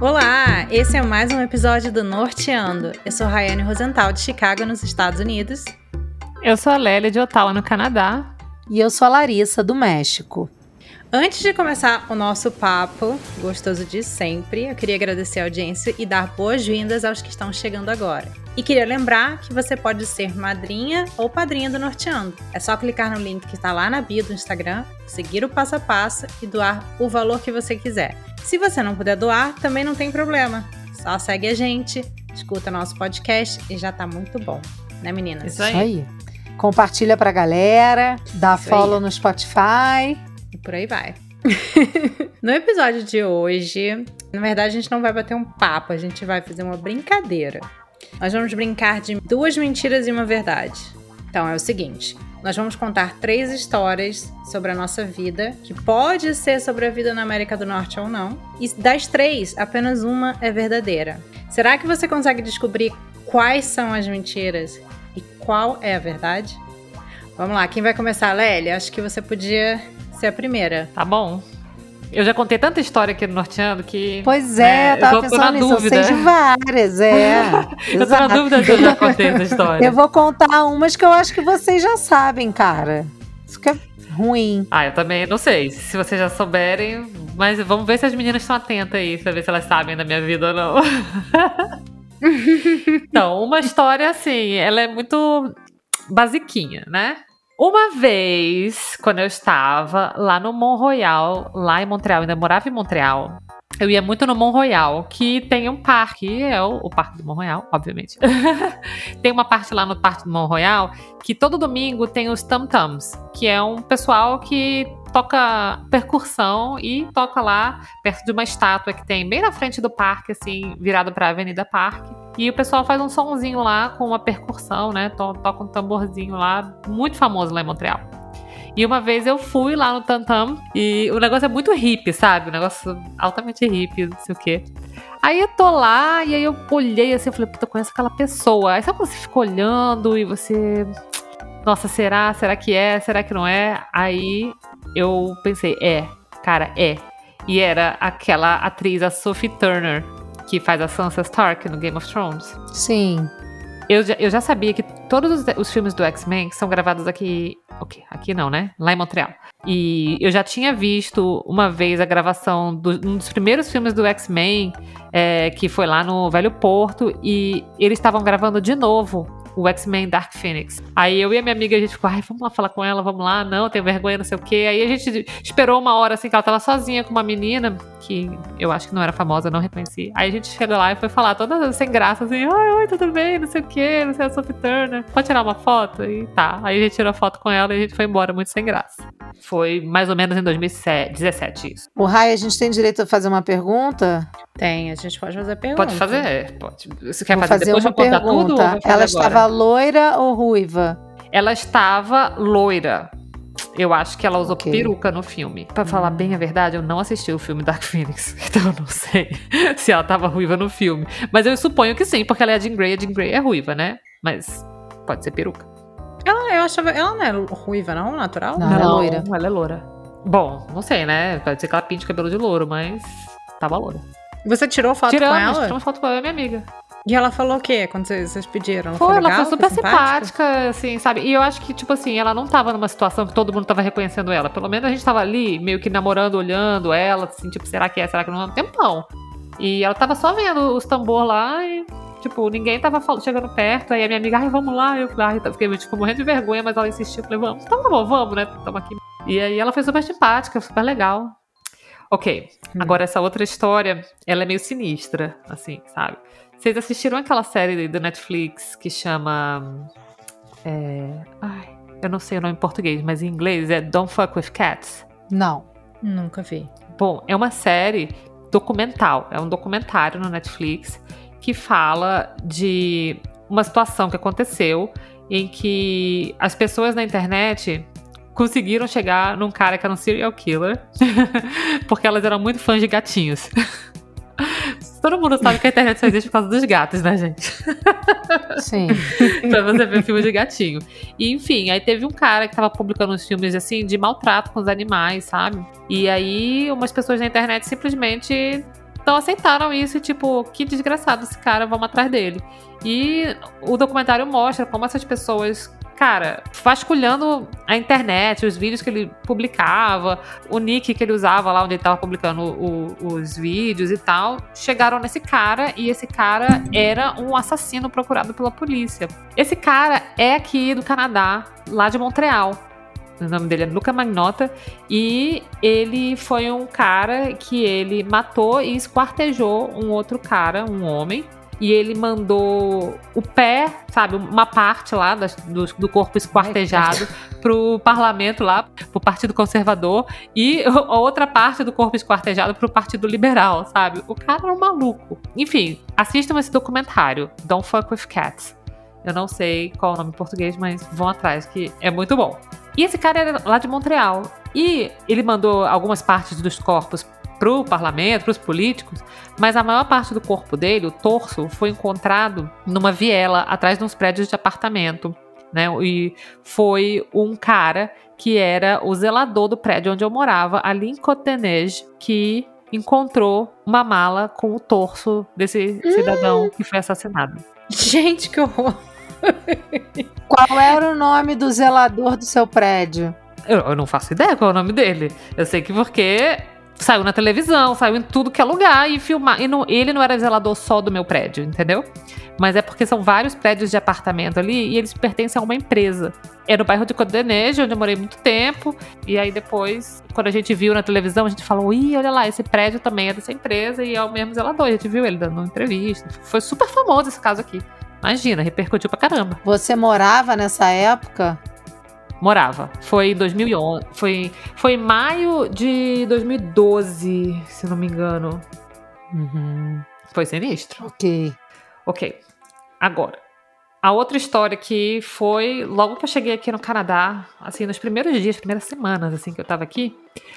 Olá, esse é mais um episódio do Norteando. Eu sou Rayane Rosenthal, de Chicago, nos Estados Unidos. Eu sou a Lélia, de Ottawa, no Canadá. E eu sou a Larissa, do México. Antes de começar o nosso papo, gostoso de sempre, eu queria agradecer a audiência e dar boas-vindas aos que estão chegando agora. E queria lembrar que você pode ser madrinha ou padrinha do Norteando. É só clicar no link que está lá na bio do Instagram, seguir o passo a passo e doar o valor que você quiser. Se você não puder doar, também não tem problema. Só segue a gente, escuta nosso podcast e já tá muito bom. Né, meninas? Isso aí. Isso aí. Compartilha pra galera, dá Isso follow aí. no Spotify e por aí vai. no episódio de hoje, na verdade, a gente não vai bater um papo, a gente vai fazer uma brincadeira. Nós vamos brincar de duas mentiras e uma verdade. Então é o seguinte: nós vamos contar três histórias sobre a nossa vida, que pode ser sobre a vida na América do Norte ou não. E das três, apenas uma é verdadeira. Será que você consegue descobrir quais são as mentiras e qual é a verdade? Vamos lá, quem vai começar? Lélia, acho que você podia ser a primeira. Tá bom. Eu já contei tanta história aqui no Norteando que. Pois é, né, eu tava eu pensando nisso. Dúvida. Eu sei de várias, é. eu tô na dúvida se eu já contei essa história. Eu vou contar umas que eu acho que vocês já sabem, cara. Isso que é ruim. Ah, eu também não sei. Se vocês já souberem, mas vamos ver se as meninas estão atentas aí, pra ver se elas sabem da minha vida ou não. então, uma história assim, ela é muito basiquinha, né? Uma vez, quando eu estava lá no Mont Royal, lá em Montreal, ainda morava em Montreal, eu ia muito no Mont Royal, que tem um parque, é o, o Parque do Mont Royal, obviamente. tem uma parte lá no Parque do Mont Royal que todo domingo tem os Tam Tams, que é um pessoal que toca percussão e toca lá perto de uma estátua que tem bem na frente do parque, assim, virado para a Avenida Parque. E o pessoal faz um sonzinho lá com uma percussão, né? Toca um tamborzinho lá, muito famoso lá em Montreal. E uma vez eu fui lá no Tantam e o negócio é muito hippie, sabe? O negócio altamente hippie, não sei o quê. Aí eu tô lá e aí eu olhei assim, eu falei, puta, eu conheço aquela pessoa. Aí sabe quando você fica olhando e você. Nossa, será? Será que é? Será que não é? Aí eu pensei, é, cara, é. E era aquela atriz, a Sophie Turner, que faz a Sansa Stark no Game of Thrones. Sim. Eu já, eu já sabia que todos os, os filmes do X-Men são gravados aqui. Ok, aqui não, né? Lá em Montreal. E eu já tinha visto uma vez a gravação de do, um dos primeiros filmes do X-Men, é, que foi lá no Velho Porto, e eles estavam gravando de novo o X-Men Dark Phoenix. Aí eu e a minha amiga, a gente ficou, ai, vamos lá falar com ela, vamos lá, não, tenho vergonha, não sei o quê. Aí a gente esperou uma hora assim que ela tava sozinha com uma menina, que eu acho que não era famosa, não reconheci. Aí a gente chegou lá e foi falar toda sem graça, assim, ai, oi, tudo bem, não sei o quê, não sei a Sophie Turner, pode tirar uma foto? E tá. Aí a gente tirou a foto com ela e a gente foi embora muito sem graça. Foi mais ou menos em 2017 isso. O Rai, a gente tem direito a fazer uma pergunta? Tem, a gente pode fazer pergunta. Pode fazer, pode. Você quer Vou fazer, fazer uma pergunta. Tudo, ela agora? estava loira ou ruiva? Ela estava loira. Eu acho que ela usou okay. peruca no filme. Para hum. falar bem a verdade, eu não assisti o filme Dark Phoenix, então eu não sei se ela tava ruiva no filme. Mas eu suponho que sim, porque ela é a Jean Grey, a Jean Grey é ruiva, né? Mas pode ser peruca. Ela, eu achava, ela não é ruiva, não? Natural? Não, não ela é loira. Ela é loura. Bom, não sei, né? Pode ser que ela pinte cabelo de louro, mas tava loura. Você tirou foto Tiramos, com ela? Tiramos foto com ela, minha amiga. E ela falou o quê quando vocês, pediram? Ela foi, foi legal, ela foi super foi simpática? simpática, assim, sabe? E eu acho que, tipo assim, ela não tava numa situação que todo mundo tava reconhecendo ela. Pelo menos a gente tava ali, meio que namorando, olhando ela, assim, tipo, será que é, será que não é? Um tempão. E ela tava só vendo os tambor lá e, tipo, ninguém tava chegando perto. Aí a minha amiga, ai, vamos lá. Eu falei, ai, fiquei, tipo, morrendo de vergonha, mas ela insistiu. Eu falei, vamos, então tá bom, vamos, né? Tamo aqui. E aí ela foi super simpática, super legal. Ok, hum. agora essa outra história, ela é meio sinistra, assim, sabe? Vocês assistiram aquela série do Netflix que chama. É, ai, eu não sei o nome em português, mas em inglês é Don't Fuck with Cats? Não. Nunca vi. Bom, é uma série documental, é um documentário no Netflix que fala de uma situação que aconteceu em que as pessoas na internet conseguiram chegar num cara que era um serial killer porque elas eram muito fãs de gatinhos. Todo mundo sabe que a internet só existe por causa dos gatos, né, gente? Sim. pra você ver filme de gatinho. E, enfim, aí teve um cara que tava publicando uns filmes, assim, de maltrato com os animais, sabe? E aí, umas pessoas na internet simplesmente Então aceitaram isso e, tipo, que desgraçado esse cara, vamos atrás dele. E o documentário mostra como essas pessoas cara, vasculhando a internet, os vídeos que ele publicava, o nick que ele usava lá onde ele estava publicando o, os vídeos e tal, chegaram nesse cara e esse cara era um assassino procurado pela polícia. Esse cara é aqui do Canadá, lá de Montreal. O nome dele é Luca Magnota e ele foi um cara que ele matou e esquartejou um outro cara, um homem, e ele mandou o pé, sabe, uma parte lá do, do corpo esquartejado pro parlamento lá, pro Partido Conservador, e a outra parte do corpo esquartejado pro Partido Liberal, sabe? O cara era um maluco. Enfim, assistam esse documentário, Don't Fuck With Cats. Eu não sei qual é o nome em português, mas vão atrás, que é muito bom. E esse cara era lá de Montreal. E ele mandou algumas partes dos corpos para o parlamento, para os políticos, mas a maior parte do corpo dele, o torso, foi encontrado numa viela atrás de uns prédios de apartamento. Né? E foi um cara que era o zelador do prédio onde eu morava, ali em Cotenege, que encontrou uma mala com o torso desse hum. cidadão que foi assassinado. Gente, que horror! Qual era o nome do zelador do seu prédio? Eu, eu, não faço ideia qual é o nome dele. Eu sei que porque saiu na televisão, saiu em tudo que é lugar e filmar. E não, ele não era zelador só do meu prédio, entendeu? Mas é porque são vários prédios de apartamento ali e eles pertencem a uma empresa. É no bairro de Codenejo, onde eu morei muito tempo. E aí depois, quando a gente viu na televisão, a gente falou: ih, olha lá, esse prédio também é dessa empresa e é o mesmo zelador. A gente viu ele dando entrevista. Foi super famoso esse caso aqui. Imagina, repercutiu pra caramba. Você morava nessa época? Morava. Foi em 2011. Foi, foi em maio de 2012, se não me engano. Uhum. Foi sinistro. Ok. Ok. Agora. A outra história que foi logo que eu cheguei aqui no Canadá, assim, nos primeiros dias, primeiras semanas, assim, que eu tava aqui,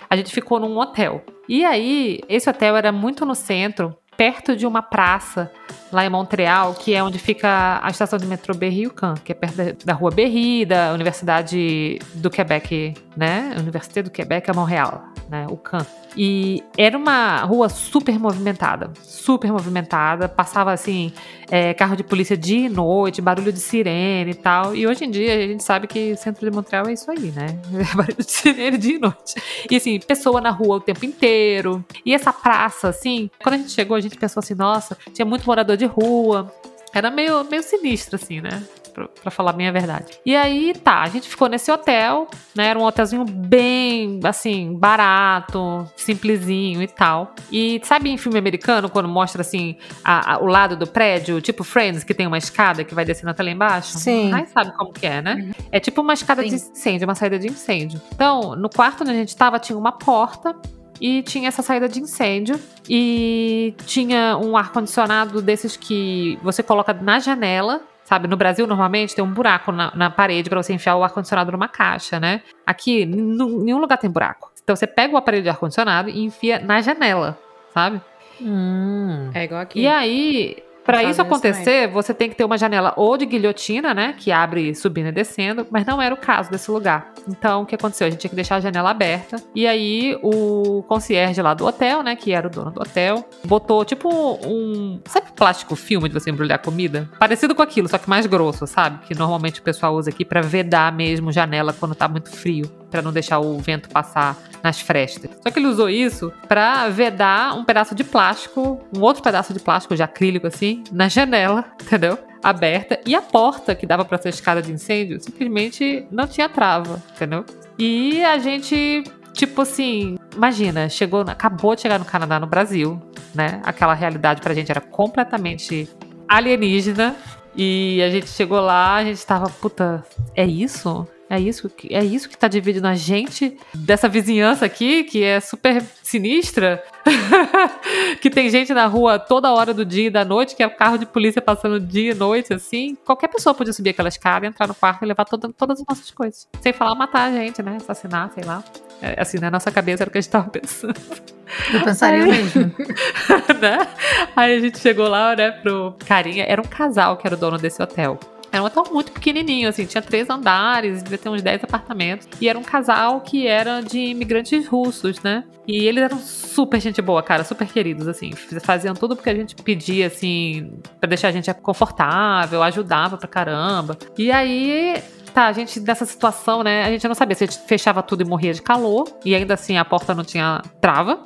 a gente ficou num hotel. E aí, esse hotel era muito no centro, perto de uma praça lá em Montreal, que é onde fica a estação de metrô Berry-UQAM, que é perto da, da rua Berry, da Universidade do Quebec, né? Université do Quebec a Montreal, né? UQAM. E era uma rua super movimentada, super movimentada. Passava assim, é, carro de polícia dia e noite, barulho de sirene e tal. E hoje em dia a gente sabe que o centro de Montreal é isso aí, né? barulho de sirene dia e noite. E assim, pessoa na rua o tempo inteiro. E essa praça, assim, quando a gente chegou, a gente pensou assim, nossa, tinha muito morador de rua. Era meio, meio sinistro, assim, né? Pra, falar bem a verdade. E aí, tá, a gente ficou nesse hotel, né? Era um hotelzinho bem, assim, barato, simplesinho e tal. E sabe em filme americano, quando mostra, assim, a, a, o lado do prédio, tipo Friends, que tem uma escada que vai descendo até lá embaixo? Sim. Ai, sabe como que é, né? Uhum. É tipo uma escada Sim. de incêndio, uma saída de incêndio. Então, no quarto onde a gente tava, tinha uma porta e tinha essa saída de incêndio e tinha um ar condicionado desses que você coloca na janela Sabe, no Brasil, normalmente, tem um buraco na, na parede para você enfiar o ar-condicionado numa caixa, né? Aqui, nenhum lugar tem buraco. Então, você pega o aparelho de ar-condicionado e enfia na janela, sabe? Hum, é igual aqui. E aí, para isso acontecer, você tem que ter uma janela ou de guilhotina, né? Que abre subindo e descendo, mas não era o caso desse lugar. Então, o que aconteceu? A gente tinha que deixar a janela aberta. E aí, o concierge lá do hotel, né? Que era o dono do hotel, botou tipo um. Sabe plástico filme de você embrulhar comida? Parecido com aquilo, só que mais grosso, sabe? Que normalmente o pessoal usa aqui para vedar mesmo janela quando tá muito frio para não deixar o vento passar nas frestas. Só que ele usou isso para vedar um pedaço de plástico, um outro pedaço de plástico de acrílico assim, na janela, entendeu? Aberta e a porta que dava para ser escada de incêndio simplesmente não tinha trava, entendeu? E a gente tipo assim, imagina, chegou, acabou de chegar no Canadá, no Brasil, né? Aquela realidade pra gente era completamente alienígena. E a gente chegou lá, a gente tava, puta, é isso? É isso, é isso que tá dividindo a gente dessa vizinhança aqui, que é super sinistra. que tem gente na rua toda hora do dia e da noite, que é o carro de polícia passando dia e noite, assim. Qualquer pessoa podia subir aquela escada, entrar no quarto e levar toda, todas as nossas coisas. Sem falar matar a gente, né? Assassinar, sei lá. É, assim, na nossa cabeça era o que a gente tava pensando. Eu pensaria Aí, mesmo. né? Aí a gente chegou lá, né, pro carinha. Era um casal que era o dono desse hotel. Era um hotel muito pequenininho, assim, tinha três andares, devia ter uns 10 apartamentos. E era um casal que era de imigrantes russos, né? E eles eram super gente boa, cara, super queridos, assim. Faziam tudo porque a gente pedia, assim, pra deixar a gente confortável, ajudava pra caramba. E aí, tá, a gente nessa situação, né? A gente não sabia se a gente fechava tudo e morria de calor, e ainda assim a porta não tinha trava.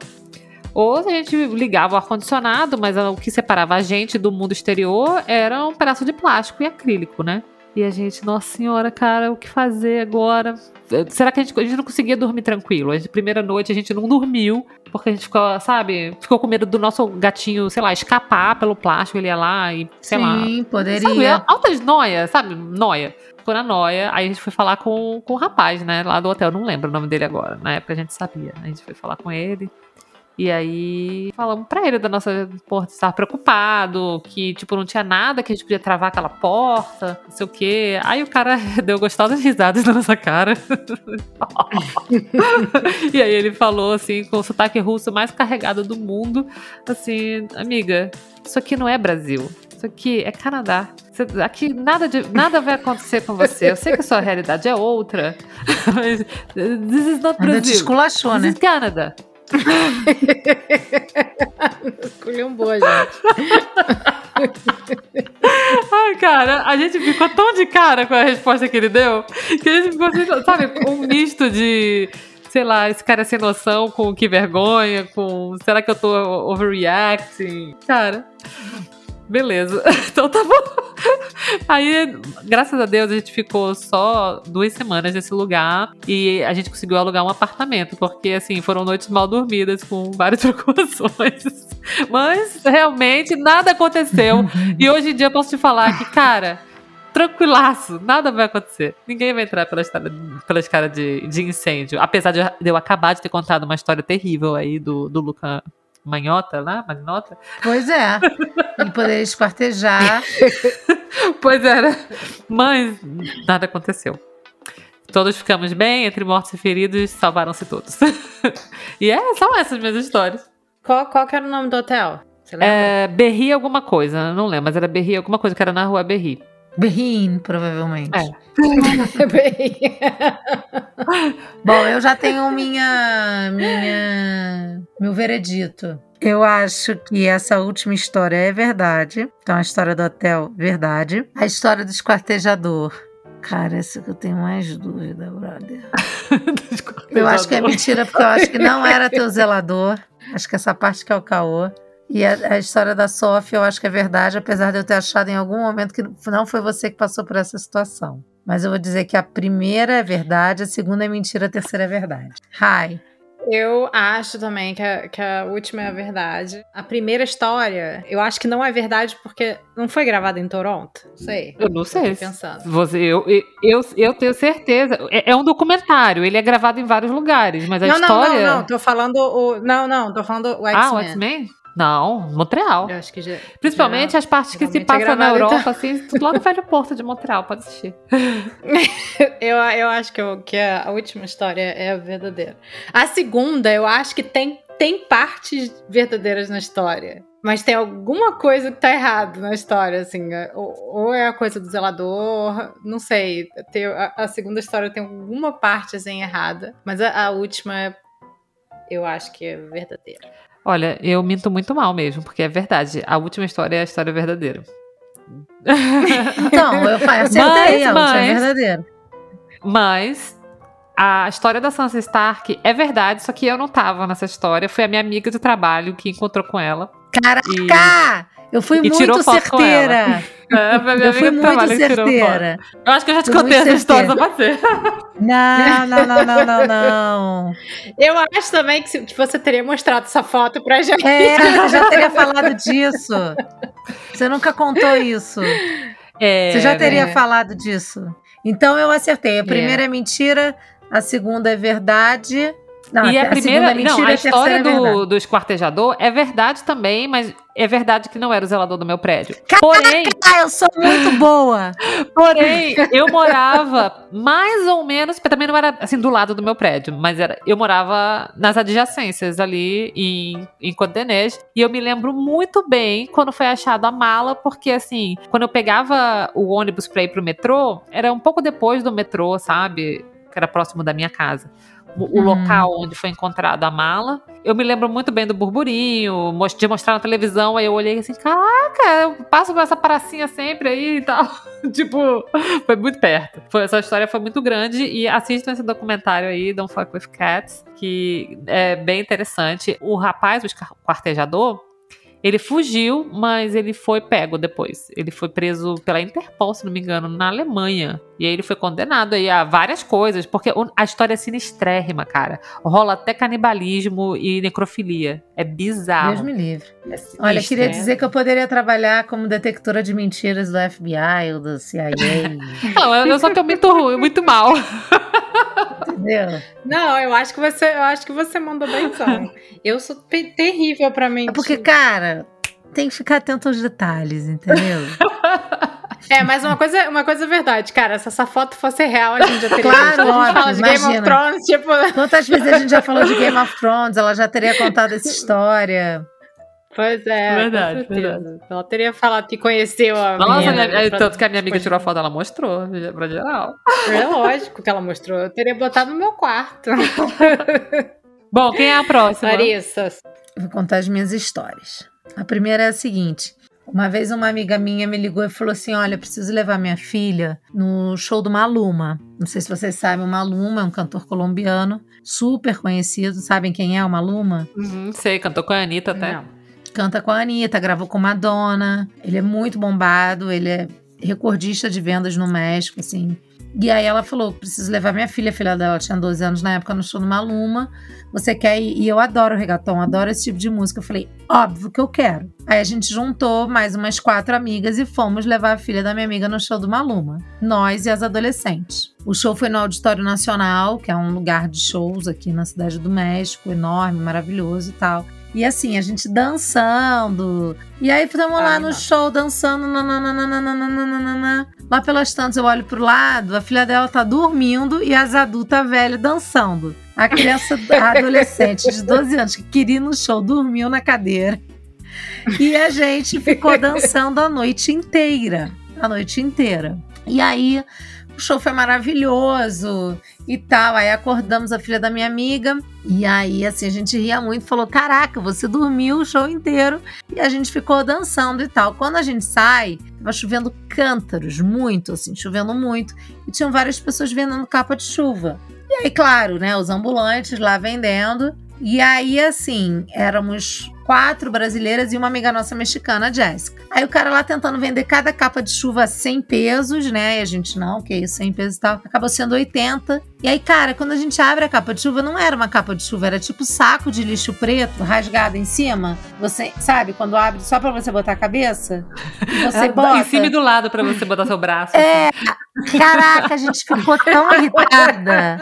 Ou a gente ligava o ar-condicionado, mas o que separava a gente do mundo exterior era um pedaço de plástico e acrílico, né? E a gente, nossa senhora, cara, o que fazer agora? Será que a gente, a gente não conseguia dormir tranquilo? A gente, primeira noite a gente não dormiu, porque a gente ficou, sabe, ficou com medo do nosso gatinho, sei lá, escapar pelo plástico, ele ia lá e, sei Sim, lá. Sim, poderia. Sabe, altas noia, sabe? Noia. Ficou na noia. Aí a gente foi falar com, com o rapaz, né, lá do hotel. Não lembro o nome dele agora. Na época a gente sabia. A gente foi falar com ele. E aí falamos pra ele da nossa porta estar preocupado, que tipo não tinha nada que a gente podia travar aquela porta, não sei o quê. Aí o cara deu gostosas risadas na nossa cara. e aí ele falou assim, com o sotaque russo mais carregado do mundo, assim, amiga, isso aqui não é Brasil. Isso aqui é Canadá. Aqui nada, de, nada vai acontecer com você. Eu sei que a sua realidade é outra. Mas this is not Brasil. Ainda te esculachou, this né? is Canada. Escolheu um boa, gente. Ai, cara, a gente ficou tão de cara com a resposta que ele deu que a gente ficou, assim, sabe, um misto de sei lá, esse cara sem noção, com que vergonha, com será que eu tô overreacting? Cara, beleza. Então tá bom. Aí, graças a Deus, a gente ficou só duas semanas nesse lugar e a gente conseguiu alugar um apartamento, porque assim, foram noites mal dormidas com várias preocupações. Mas realmente nada aconteceu. e hoje em dia eu posso te falar que, cara, tranquilaço, nada vai acontecer. Ninguém vai entrar pela história, pela escada de, de incêndio. Apesar de eu acabar de ter contado uma história terrível aí do, do Luca Manhota lá, Magnota. Pois é. Ele poderia esquartejar. pois era. Mas nada aconteceu. Todos ficamos bem, entre mortos e feridos, salvaram-se todos. e é, são essas minhas histórias. Qual, qual que era o nome do hotel? Você lembra? É, Berri alguma coisa, não lembro, mas era Berri alguma coisa que era na rua Berri. Berrin, provavelmente. É. Bom, eu já tenho minha, minha, meu veredito. Eu acho que essa última história é verdade. Então, a história do hotel, verdade. A história do esquartejador. Cara, essa que eu tenho mais dúvida, brother. eu acho que é mentira, porque eu acho que não era teu zelador. Acho que essa parte que é o caô. E a, a, história da Sofia eu acho que é verdade, apesar de eu ter achado em algum momento que não foi você que passou por essa situação. Mas eu vou dizer que a primeira é verdade, a segunda é mentira, a terceira é verdade. Hi. Eu acho também que a, que a última é a verdade. A primeira história, eu acho que não é verdade porque não foi gravada em Toronto. Não sei. Eu não sei. pensando. Você, eu, eu, eu tenho certeza. É, é, um documentário, ele é gravado em vários lugares, mas a não, história. Não, não, não. Tô falando o. Não, não, tô falando o X-Men. Ah, o X-Men? Não, Montreal. Eu acho que já, Principalmente já, as partes que se passam na Europa, então. assim, tudo lá no Velho Porto de Montreal, pode assistir. eu, eu acho que, eu, que a última história é a verdadeira. A segunda, eu acho que tem, tem partes verdadeiras na história. Mas tem alguma coisa que tá errado na história, assim. Ou, ou é a coisa do zelador, não sei. Tem, a, a, segunda história tem alguma parte, assim, errada. Mas a, a última, eu acho que é verdadeira. Olha, eu minto muito mal mesmo, porque é verdade. A última história é a história verdadeira. Então, eu acertei, mas, a última é verdadeira. Mas a história da Sansa Stark é verdade, só que eu não tava nessa história. Foi a minha amiga de trabalho que encontrou com ela. Caraca! E... Eu fui e muito certeira. É, eu fui muito certeira. Eu acho que eu já te fui contei essa história, só você. Não, não, não, não, não, não. Eu acho também que, que você teria mostrado essa foto pra gente. É, já teria falado disso. Você nunca contou isso. É, você já teria é. falado disso. Então eu acertei. A primeira é, é mentira, a segunda é verdade. Não, e a, a primeira, é mentira, não, a, a história é do, do esquartejador é verdade também, mas é verdade que não era o zelador do meu prédio. Porém, Ah, eu sou muito boa! porém, eu morava mais ou menos, porque também não era assim do lado do meu prédio, mas era, eu morava nas adjacências ali em, em Codenês, e eu me lembro muito bem quando foi achado a mala, porque assim, quando eu pegava o ônibus pra ir pro metrô, era um pouco depois do metrô, sabe? Que era próximo da minha casa. O, o Hum. local onde foi encontrada a mala. Eu me lembro muito bem do burburinho, de mostrar na televisão, aí eu olhei assim, caraca, eu passo com essa pracinha sempre aí e tal. tipo, foi muito perto. Foi, essa história foi muito grande e assistam esse documentário aí, Don't Fuck With Cats, que é bem interessante. O rapaz, o quartejador, ele fugiu, mas ele foi pego depois. Ele foi preso pela Interpol, se não me engano, na Alemanha. E aí ele foi condenado aí a várias coisas, porque a história é sinistrérrima, cara. Rola até canibalismo e necrofilia. É bizarro. Deus me livre. É Olha, queria dizer que eu poderia trabalhar como detectora de mentiras do FBI ou do CIA, Não, eu, só tô muito ruim, muito mal. entendeu? Não, eu acho que você, eu acho que você mandou benzão. Eu sou terrível pra mentir. É porque, cara, tem que ficar atento aos detalhes, entendeu? É, mas uma coisa, uma coisa é verdade, cara. Se essa foto fosse real, a gente já teria Claro, visto. A fala de Game of imagina. Thrones, tipo. Quantas vezes a gente já falou de Game of Thrones, ela já teria contado essa história. Pois é, Verdade, com certeza. Ela teria falado que conheceu a Nossa, menina. minha- é, pra- tanto que a minha amiga tirou a foto, ela mostrou pra geral. É lógico que ela mostrou. Eu teria botado no meu quarto. Bom, quem é a próxima? Larissa. Eu Vou contar as minhas histórias. A primeira é a seguinte. Uma vez uma amiga minha me ligou e falou assim: Olha, eu preciso levar minha filha no show do Maluma. Não sei se vocês sabem, o Maluma é um cantor colombiano, super conhecido. Sabem quem é o Maluma? Uhum, sei, cantou com a Anitta até. Não. Canta com a Anitta, gravou com Madonna. Ele é muito bombado, ele é recordista de vendas no México, assim. E aí ela falou: preciso levar minha filha, a filha dela tinha 12 anos na época, no show do Maluma. Você quer ir? E eu adoro reggaeton, adoro esse tipo de música. Eu falei, óbvio que eu quero. Aí a gente juntou mais umas quatro amigas e fomos levar a filha da minha amiga no show do Maluma. Nós e as adolescentes. O show foi no Auditório Nacional, que é um lugar de shows aqui na cidade do México, enorme, maravilhoso e tal. E assim, a gente dançando. E aí ficamos lá no show dançando. nananana. Lá pelas tantas eu olho pro lado, a filha dela tá dormindo e as adultas velhas dançando. A criança, a adolescente de 12 anos que queria ir no show, dormiu na cadeira. E a gente ficou dançando a noite inteira. A noite inteira. E aí, o show foi maravilhoso e tal. Aí acordamos a filha da minha amiga. E aí, assim, a gente ria muito. Falou: Caraca, você dormiu o show inteiro. E a gente ficou dançando e tal. Quando a gente sai, tava chovendo cântaros, muito, assim, chovendo muito. E tinham várias pessoas vendendo capa de chuva. E aí, claro, né, os ambulantes lá vendendo. E aí, assim, éramos quatro brasileiras e uma amiga nossa mexicana, Jéssica. Aí o cara lá tentando vender cada capa de chuva a 100 pesos, né? E a gente, não, que isso, 100 pesos e tal. Acabou sendo 80. E aí, cara, quando a gente abre a capa de chuva, não era uma capa de chuva, era tipo saco de lixo preto rasgado em cima. Você, sabe, quando abre só pra você botar a cabeça? Você Ah, bota. Em cima e do lado pra você botar seu braço. É, caraca, a gente ficou tão irritada.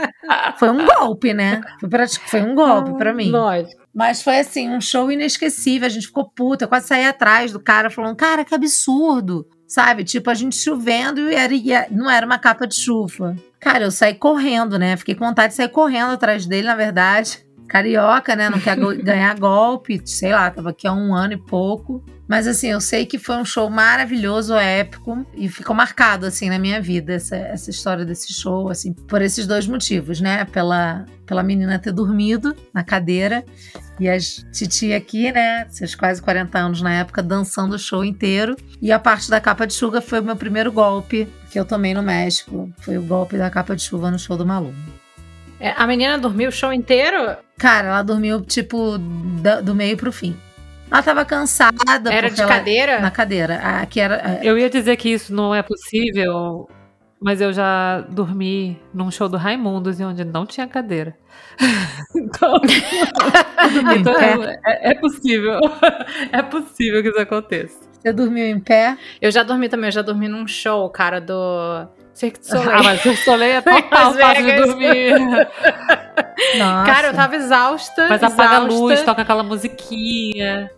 Foi um golpe, né? Foi, pra- foi um golpe pra mim. Lógico. Mas foi assim, um show inesquecível. A gente ficou puta, eu quase saí atrás do cara falando, cara, que absurdo. Sabe? Tipo, a gente chovendo e, era, a- não era uma capa de chuva. Cara, eu saí correndo, né? Fiquei com vontade de sair correndo atrás dele, na verdade. Carioca, né? Não quer ganhar golpe. Sei lá, tava aqui há um ano e pouco. Mas assim, eu sei que foi um show maravilhoso, épico. E ficou marcado, assim, na minha vida, essa, essa história desse show, assim, por esses dois motivos, né? Pela, pela menina ter dormido na cadeira e as titi aqui, né, seus quase 40 anos na época, dançando o show inteiro. E a parte da capa de chuva foi o meu primeiro golpe que eu tomei no México. Foi o golpe da capa de chuva no show do Maluma. É, a menina dormiu o show inteiro? Cara, ela dormiu, tipo, da- do meio pro fim. Ela tava cansada. Era porque de ela- cadeira? Na cadeira. Aqui era. Eu ia dizer que isso não é possível, mas eu já dormi num show do Raimundos, onde não tinha cadeira. então, então pé. é, é possível. É possível que isso aconteça. Você dormiu em pé? Eu já dormi também, eu já dormi num show, cara, do Cirque du Soleil. Ah, mas o Soleil é total fácil de dormir. Nossa. Cara, eu tava exausta. Mas apaga a exausta. luz, toca aquela musiquinha.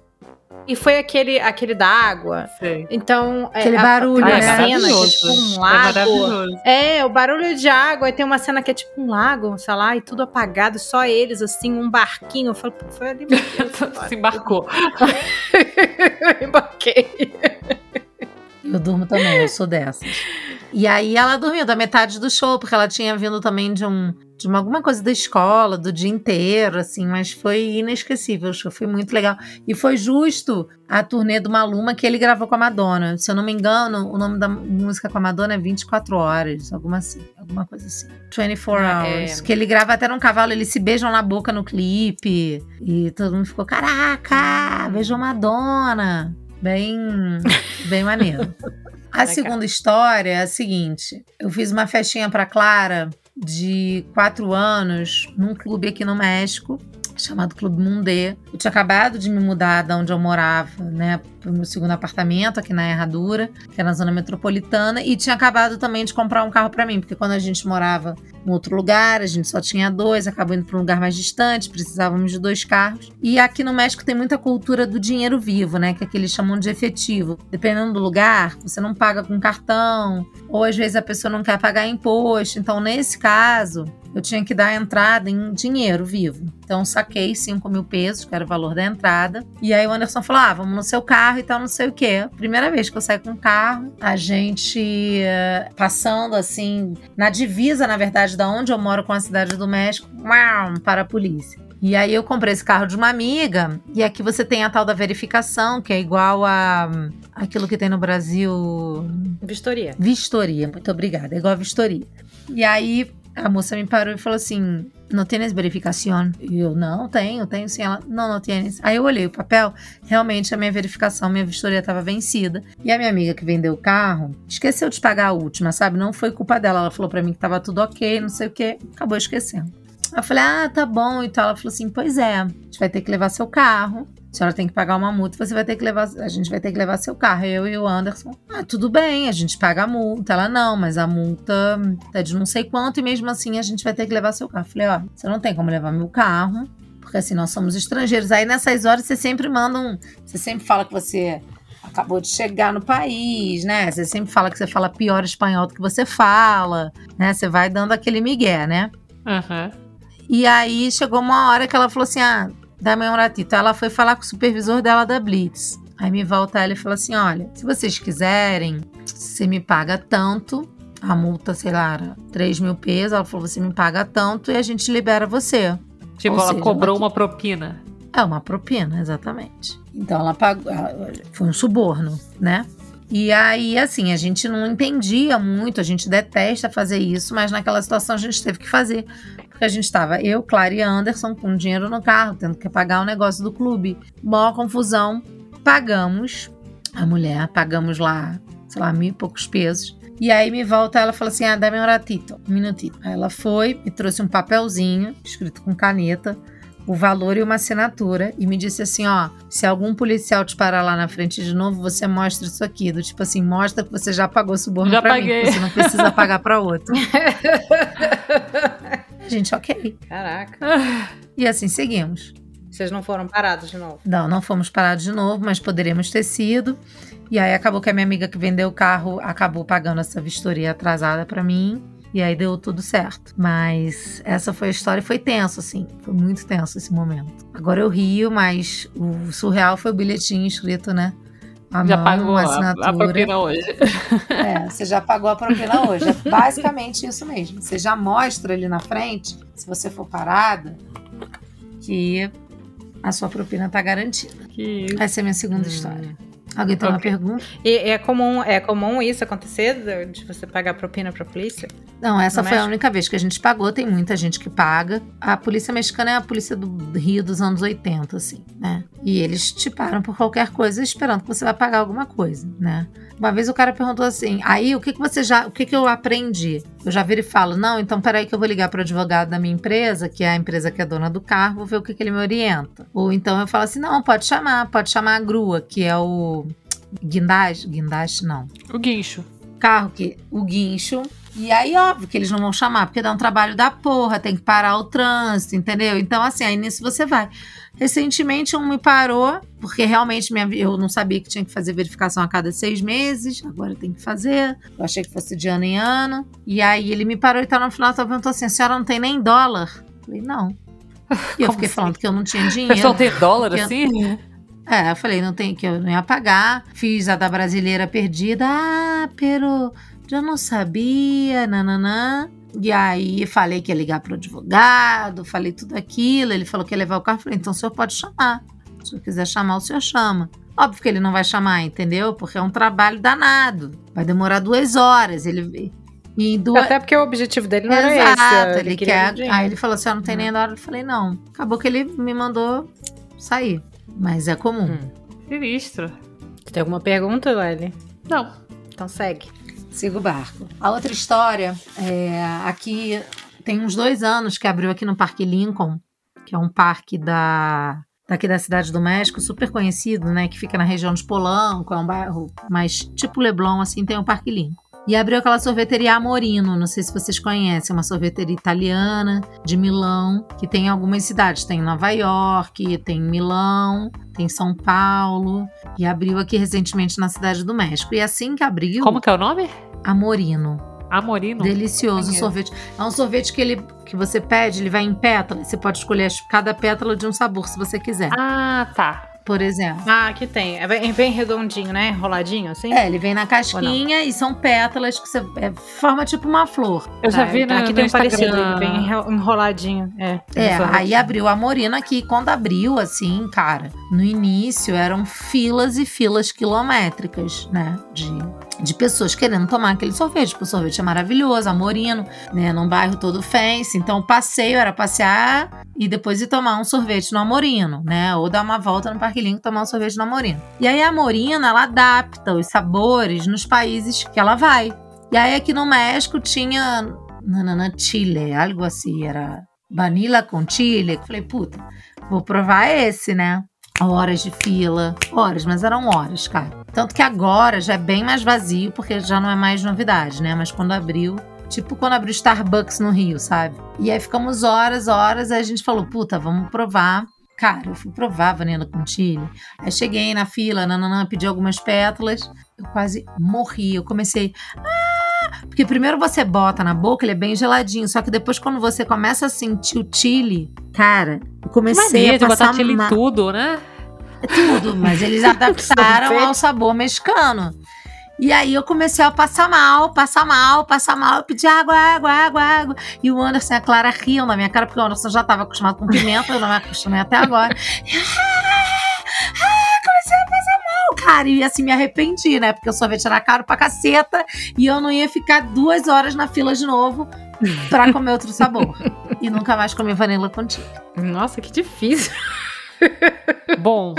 E foi aquele, aquele da água. Sei. Então. é, Aquele a- barulho, a Ah, é né? cena que é tipo um É lago. maravilhoso. É, o barulho de água, e tem uma cena que é tipo um lago, sei lá, e tudo apagado, só eles, assim, um barquinho. Eu falo, pô, foi ali mesmo. Se embarcou. Eu embarquei. Eu durmo também, eu sou dessas. E aí ela dormiu da metade do show, porque ela tinha vindo também de um de uma, alguma coisa da escola, do dia inteiro, assim, mas foi inesquecível o show, foi muito legal. E foi justo a turnê do Maluma que ele gravou com a Madonna. Se eu não me engano, o nome da música com a Madonna é 24 horas, alguma assim, alguma coisa assim. 24 Ah, é. hours. Que ele grava até num cavalo, eles se beijam na boca no clipe. E todo mundo ficou, caraca, beijou Madonna. Bem, bem maneiro. A segunda história é a seguinte: eu fiz uma festinha pra Clara de quatro anos num clube aqui no México. Chamado Clube Mundê. Eu tinha acabado de me mudar da onde eu morava, né, pro meu segundo apartamento aqui na Herradura, que é na zona metropolitana, e tinha acabado também de comprar um carro pra mim, porque quando a gente morava em outro lugar, a gente só tinha dois, acabou indo para um lugar mais distante, precisávamos de dois carros. E aqui no México tem muita cultura do dinheiro vivo, né? Que é que eles chamam de efetivo. Dependendo do lugar, você não paga com cartão, ou às vezes a pessoa não quer pagar imposto. Então, nesse caso, eu tinha que dar a entrada em dinheiro vivo. Então, saquei 5 mil pesos, que era o valor da entrada. E aí o Anderson falou: ah, vamos no seu carro e tal, não sei o quê. Primeira vez que eu saio com o carro, a gente eh, passando assim, na divisa, na verdade, da onde eu moro com a cidade do México, para a polícia. E aí eu comprei esse carro de uma amiga, e aqui você tem a tal da verificação, que é igual a aquilo que tem no Brasil, Vistoria. Vistoria, muito obrigada. É igual a vistoria. E aí a moça me parou e falou assim: Não tienes verificação? E eu, não, tenho, tenho sim. Ela, não, não tienes. Aí eu olhei o papel, realmente a minha verificação, minha vistoria estava vencida. E a minha amiga que vendeu o carro esqueceu de pagar a última, sabe? Não foi culpa dela. Ela falou pra mim que tava tudo ok, não sei o que, acabou esquecendo. Eu falei, ah, tá bom. E tal. Ela falou assim: Pois é, a gente vai ter que levar seu carro. A senhora tem que pagar uma multa, você vai ter que levar, a gente vai ter que levar seu carro. Eu e o Anderson. Ah, tudo bem, a gente paga a multa. Ela não, mas a multa é de não sei quanto e mesmo assim a gente vai ter que levar seu carro. Eu falei, ó, você não tem como levar meu carro, porque assim nós somos estrangeiros. Aí nessas horas você sempre manda um, você sempre fala que você acabou de chegar no país, né? Você sempre fala que você fala pior espanhol do que você fala, né? Você vai dando aquele migué, né? Aham. E aí chegou uma hora que ela falou assim: ah, dá-me um ratito. Ela foi falar com o supervisor dela da Blitz. Aí me volta ela e fala assim: olha, se vocês quiserem, você me paga tanto. A multa, sei lá, era 3 mil pesos. Ela falou: você me paga tanto e a gente libera você. Tipo, Ou ela seja, cobrou ela- uma propina. É uma propina, exatamente. Então ela pagou. Foi um suborno, né? E aí, assim, a gente não entendia muito, a gente detesta fazer isso, mas naquela situação a gente teve que fazer. Porque a gente estava, eu, Clara e Anderson, com dinheiro no carro, tendo que pagar o negócio do clube. Maior confusão. Pagamos a mulher, pagamos lá, sei lá, mil e poucos pesos. E aí me volta ela fala assim: ah, dá-me um ratito, um minutito. Aí ela foi, me trouxe um papelzinho, escrito com caneta, o valor e uma assinatura e me disse assim, ó, se algum policial te parar lá na frente de novo, você mostra isso aqui, do tipo assim, mostra que você já pagou suborno Já pra paguei. mim, você não precisa pagar pra outro. A gente, ok. Caraca. E assim seguimos. Vocês não foram parados de novo. Não, não fomos parados de novo, mas poderíamos ter sido. E aí acabou que a minha amiga que vendeu o carro acabou pagando essa vistoria atrasada pra mim. E aí deu tudo certo. Mas essa foi a história e foi tenso, assim. Foi muito tenso esse momento. Agora eu rio, mas o surreal foi o bilhetinho escrito, né? A Já pagou a assinatura. a propina hoje. É, você já pagou a propina hoje. É basicamente isso mesmo. Você já mostra ali na frente, se você for parada, que a sua propina tá garantida. Que isso. Essa é a minha segunda Hum. história. Alguém tem uma Ok. pergunta? E é comum, é comum isso acontecer, de- você pagar propina pra polícia? Não, essa No foi a México? única vez que a gente pagou. Tem muita gente que paga. A polícia mexicana é a polícia do Rio dos anos 80, assim, né? E eles te param por qualquer coisa esperando que você vai pagar alguma coisa, né? Uma vez o cara perguntou assim: aí o que, que você já. O que, que eu aprendi? Eu já viro e falo: não, então peraí que eu vou ligar para o advogado da minha empresa, que é a empresa que é dona do carro, vou ver o que, que ele me orienta. Ou então eu falo assim: não, pode chamar, pode chamar a grua, que é o. Guindaste? Guindaste, não O guincho. carro que o guincho, E aí, óbvio que eles não vão chamar, porque dá um trabalho da porra, tem que parar o trânsito, entendeu? Então, assim, aí nisso você vai. Recentemente, um me parou, porque realmente minha, eu não sabia que tinha que fazer verificação a cada seis meses, agora tem que fazer. Eu achei que fosse de ano em ano. E aí ele me parou e tá no final, perguntou assim: a senhora não tem nem dólar? Eu falei, não. E eu fiquei assim? falando que eu não tinha dinheiro. pessoal tem dólar assim? É, eu falei, não tem, que eu não ia pagar. Fiz a da brasileira perdida. Ah, pero eu não sabia, nananã. E aí falei que ia ligar pro advogado, falei tudo aquilo. Ele falou que ia levar o carro. Falei, então o senhor pode chamar. Se eu quiser chamar, o senhor chama. Óbvio que ele não vai chamar, entendeu? Porque é um trabalho danado. Vai demorar duas horas. Ele. E em duas, Até porque o objetivo dele não era Exato, esse. ele, queria quer. dinheiro. Aí ele falou assim: ó, não tem Hum. nem dólar. Eu falei, não. Acabou que ele me mandou sair. Mas é comum. Hum. Sinistro. Tem alguma pergunta, Lely? Não. Então segue. Siga o barco. A outra história é aqui tem uns dois anos que abriu aqui no Parque Lincoln, que é um parque da daqui da cidade do México, super conhecido, né? Que fica na região de Polanco, é um bairro mais tipo Leblon, assim, tem o Parque Lincoln. E abriu aquela sorveteria Amorino, não sei se vocês conhecem, uma sorveteria italiana de Milão, que tem em algumas cidades, tem em Nova York, tem em Milão, tem em São Paulo, e abriu aqui recentemente na cidade do México. E assim que abriu, Como que é o nome? Amorino. Amorino? Delicioso Conheço. sorvete. É um sorvete que ele que você pede, ele vai em pétalas. Você pode escolher cada pétala de um sabor, se você quiser. Ah, tá. Por exemplo. Ah, aqui tem. É bem, bem redondinho, né? Enroladinho, assim? É, ele vem na casquinha e são pétalas que você. É, forma tipo uma flor. Eu já É, vi no, Aqui no tem um Instagram. parecido, ele bem enro- enroladinho. É, É, aí abriu a Morina aqui. Quando abriu, assim, cara, no início eram filas e filas quilométricas, né? De, de pessoas querendo tomar aquele sorvete. Porque o sorvete é maravilhoso, amorino, né? Num bairro todo fancy. Então, o passeio era passear e depois ir tomar um sorvete no Amorino, né? Ou dar uma volta no Parque Link e tomar um sorvete no Amorino. E aí a Amorina, ela adapta os sabores nos países que ela vai. E aí aqui no México tinha nanana, Chile, algo assim, era vanilla com chile. Falei, puta, vou provar esse, né? Horas de fila, horas, mas eram horas, cara. Tanto que agora já é bem mais vazio, porque já não é mais novidade, né? Mas quando abriu, tipo quando abriu Starbucks no Rio, sabe? E aí ficamos horas, horas, aí a gente falou, puta, vamos provar. Cara, eu fui provar vanilla com chile. Aí cheguei na fila, nananã, pedi algumas pétalas. Eu quase morri. Eu comecei. Ah! Porque primeiro você bota na boca, ele é bem geladinho. Só que depois, quando você começa a sentir o chile, cara, eu comecei a passar botar chile em tudo, né? tudo, mas eles adaptaram ao sabor mexicano. E aí eu comecei a passar mal, passar mal, passar mal. Eu pedi água, água, água, água. E o Anderson e a Clara riam na minha cara, porque o Anderson já estava acostumado com pimenta, eu não me acostumei até agora. E eu, ah, ah, comecei a passar mal, cara. E assim, me arrependi, né? Porque o sorvete era caro pra caceta e eu não ia ficar duas horas na fila de novo pra comer outro sabor. E nunca mais comi vanilla contigo. Nossa, que difícil. Bom,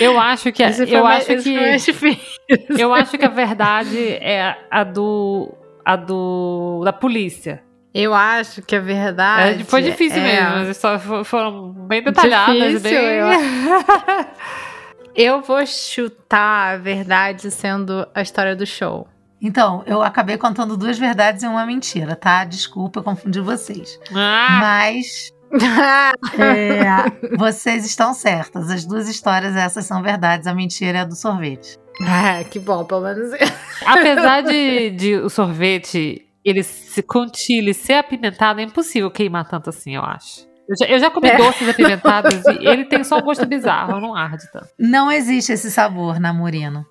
eu acho que Esse foi eu mais- acho esse foi mais que eu acho que a verdade é a do a do da polícia. Eu acho que a verdade. É, foi difícil é- mesmo, as histórias fo- foram bem detalhadas, Difícil, bem... eu Eu vou chutar a verdade sendo a história do show. Então, eu acabei contando duas verdades e uma mentira, tá? Desculpa, eu confundi vocês. Ah, Mas é, vocês estão certas. As duas histórias, essas são verdades. A mentira é a do sorvete. Ah, que bom, pelo menos. apesar de, de o sorvete ele se com chile ser apimentado, é impossível queimar tanto assim, eu acho. Eu já, eu já comi É. doces apimentados e ele tem só um gosto bizarro, não arde tanto. Não existe esse sabor na Morino.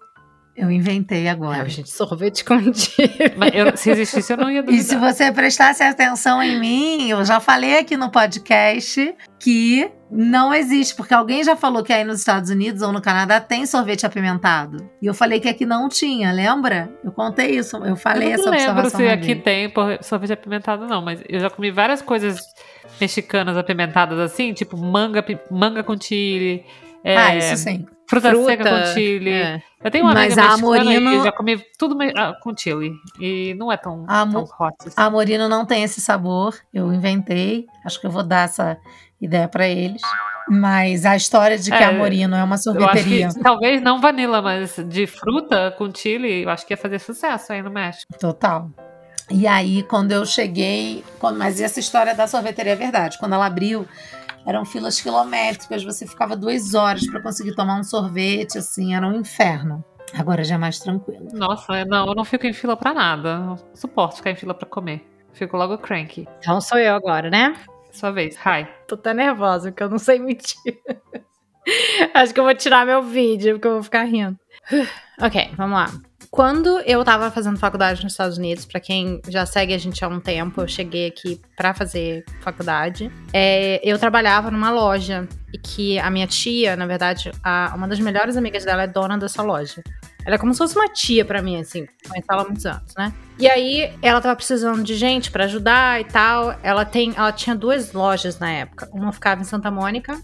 Eu inventei agora. É, gente, sorvete. Mas eu- se existisse, eu não ia E se duvidar. você prestasse atenção em mim, eu já falei aqui no podcast que não existe, porque alguém já falou que aí nos Estados Unidos ou no Canadá tem sorvete apimentado. E eu falei que aqui não tinha, lembra? Eu contei isso, eu falei eu essa não lembro se aqui tem sorvete apimentado, não, mas eu já comi várias coisas mexicanas apimentadas assim, tipo manga, manga com chile, é, Ah, isso sim. Fruta, Fruta, seca com chile. É. Eu tenho uma Mas amiga a Amorino- e já comi tudo ah, com chile. E não é tão, A tão hot. assim. A Morino não tem esse sabor, eu inventei. Acho que eu vou dar essa ideia pra eles. Mas a história de que É, a Morino é uma sorveteria que talvez não vanilla, mas de fruta com chile, eu acho que ia fazer sucesso aí no México. total. E aí, quando eu cheguei, quando, mas essa história da sorveteria é verdade. Quando ela abriu, eram filas quilométricas, você ficava duas horas para conseguir tomar um sorvete, assim, era um inferno. Agora já é mais tranquilo. Nossa, não, eu não fico em fila pra nada. Eu suporto ficar em fila pra comer. Fico logo cranky. Então sou eu agora, né? Sua vez. Hi. Tô até nervosa, porque eu não sei mentir. Acho que eu vou tirar meu vídeo, porque eu vou ficar rindo. ok, vamos lá. Quando eu tava fazendo faculdade nos Estados Unidos, para quem já segue a gente há um tempo, eu cheguei aqui para fazer faculdade. É, eu trabalhava numa loja e que a minha tia, na verdade, a, uma das melhores amigas dela é dona dessa loja. Ela é como se fosse uma tia para mim, assim, conheço ela há muitos anos, né? E aí, ela tava precisando de gente para ajudar e tal. Ela tem, ela tinha duas lojas na época. Uma ficava em Santa Mônica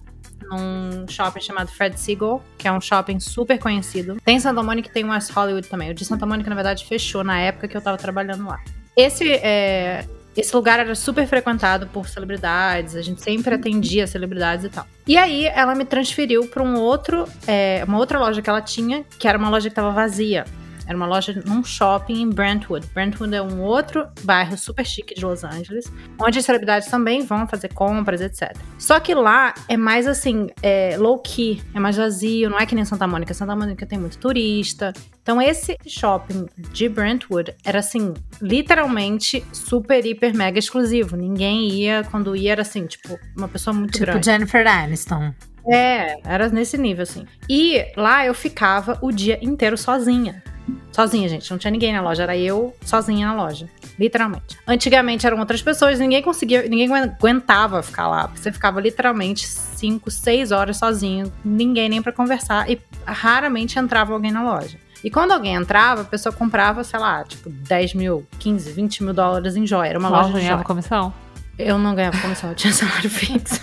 num shopping chamado Fred Seagull, que é um shopping super conhecido. Tem Santa Mônica e tem West Hollywood também. O de Santa Mônica, na verdade, fechou na época que eu tava trabalhando lá. Esse, é, esse lugar era super frequentado por celebridades, a gente sempre atendia celebridades e tal. E aí ela me transferiu para um outro, é, uma outra loja que ela tinha, que era uma loja que estava vazia. Era uma loja num shopping em Brentwood. Brentwood é um outro bairro super chique de Los Angeles, onde as celebridades também vão fazer compras, etc. Só que lá é mais assim, é low key, é mais vazio, não é que nem Santa Mônica. Santa Mônica tem muito turista. Então esse shopping de Brentwood era assim, literalmente super, hiper, mega exclusivo. Ninguém ia, quando ia era assim, tipo, uma pessoa muito tipo grande. Tipo Jennifer Aniston. É, era nesse nível, assim. E lá eu ficava o dia inteiro sozinha. Sozinha, gente. Não tinha ninguém na loja. Era eu sozinha na loja. Literalmente. Antigamente eram outras pessoas, ninguém conseguia, ninguém aguentava ficar lá. Você ficava literalmente 5, 6 horas sozinho, ninguém nem para conversar. E raramente entrava alguém na loja. E quando alguém entrava, a pessoa comprava, sei lá, tipo, 10 mil, 15, 20 mil dólares em joia. Era uma loja de ganhava joia. comissão? Eu não ganhava comissão, eu tinha salário fixo.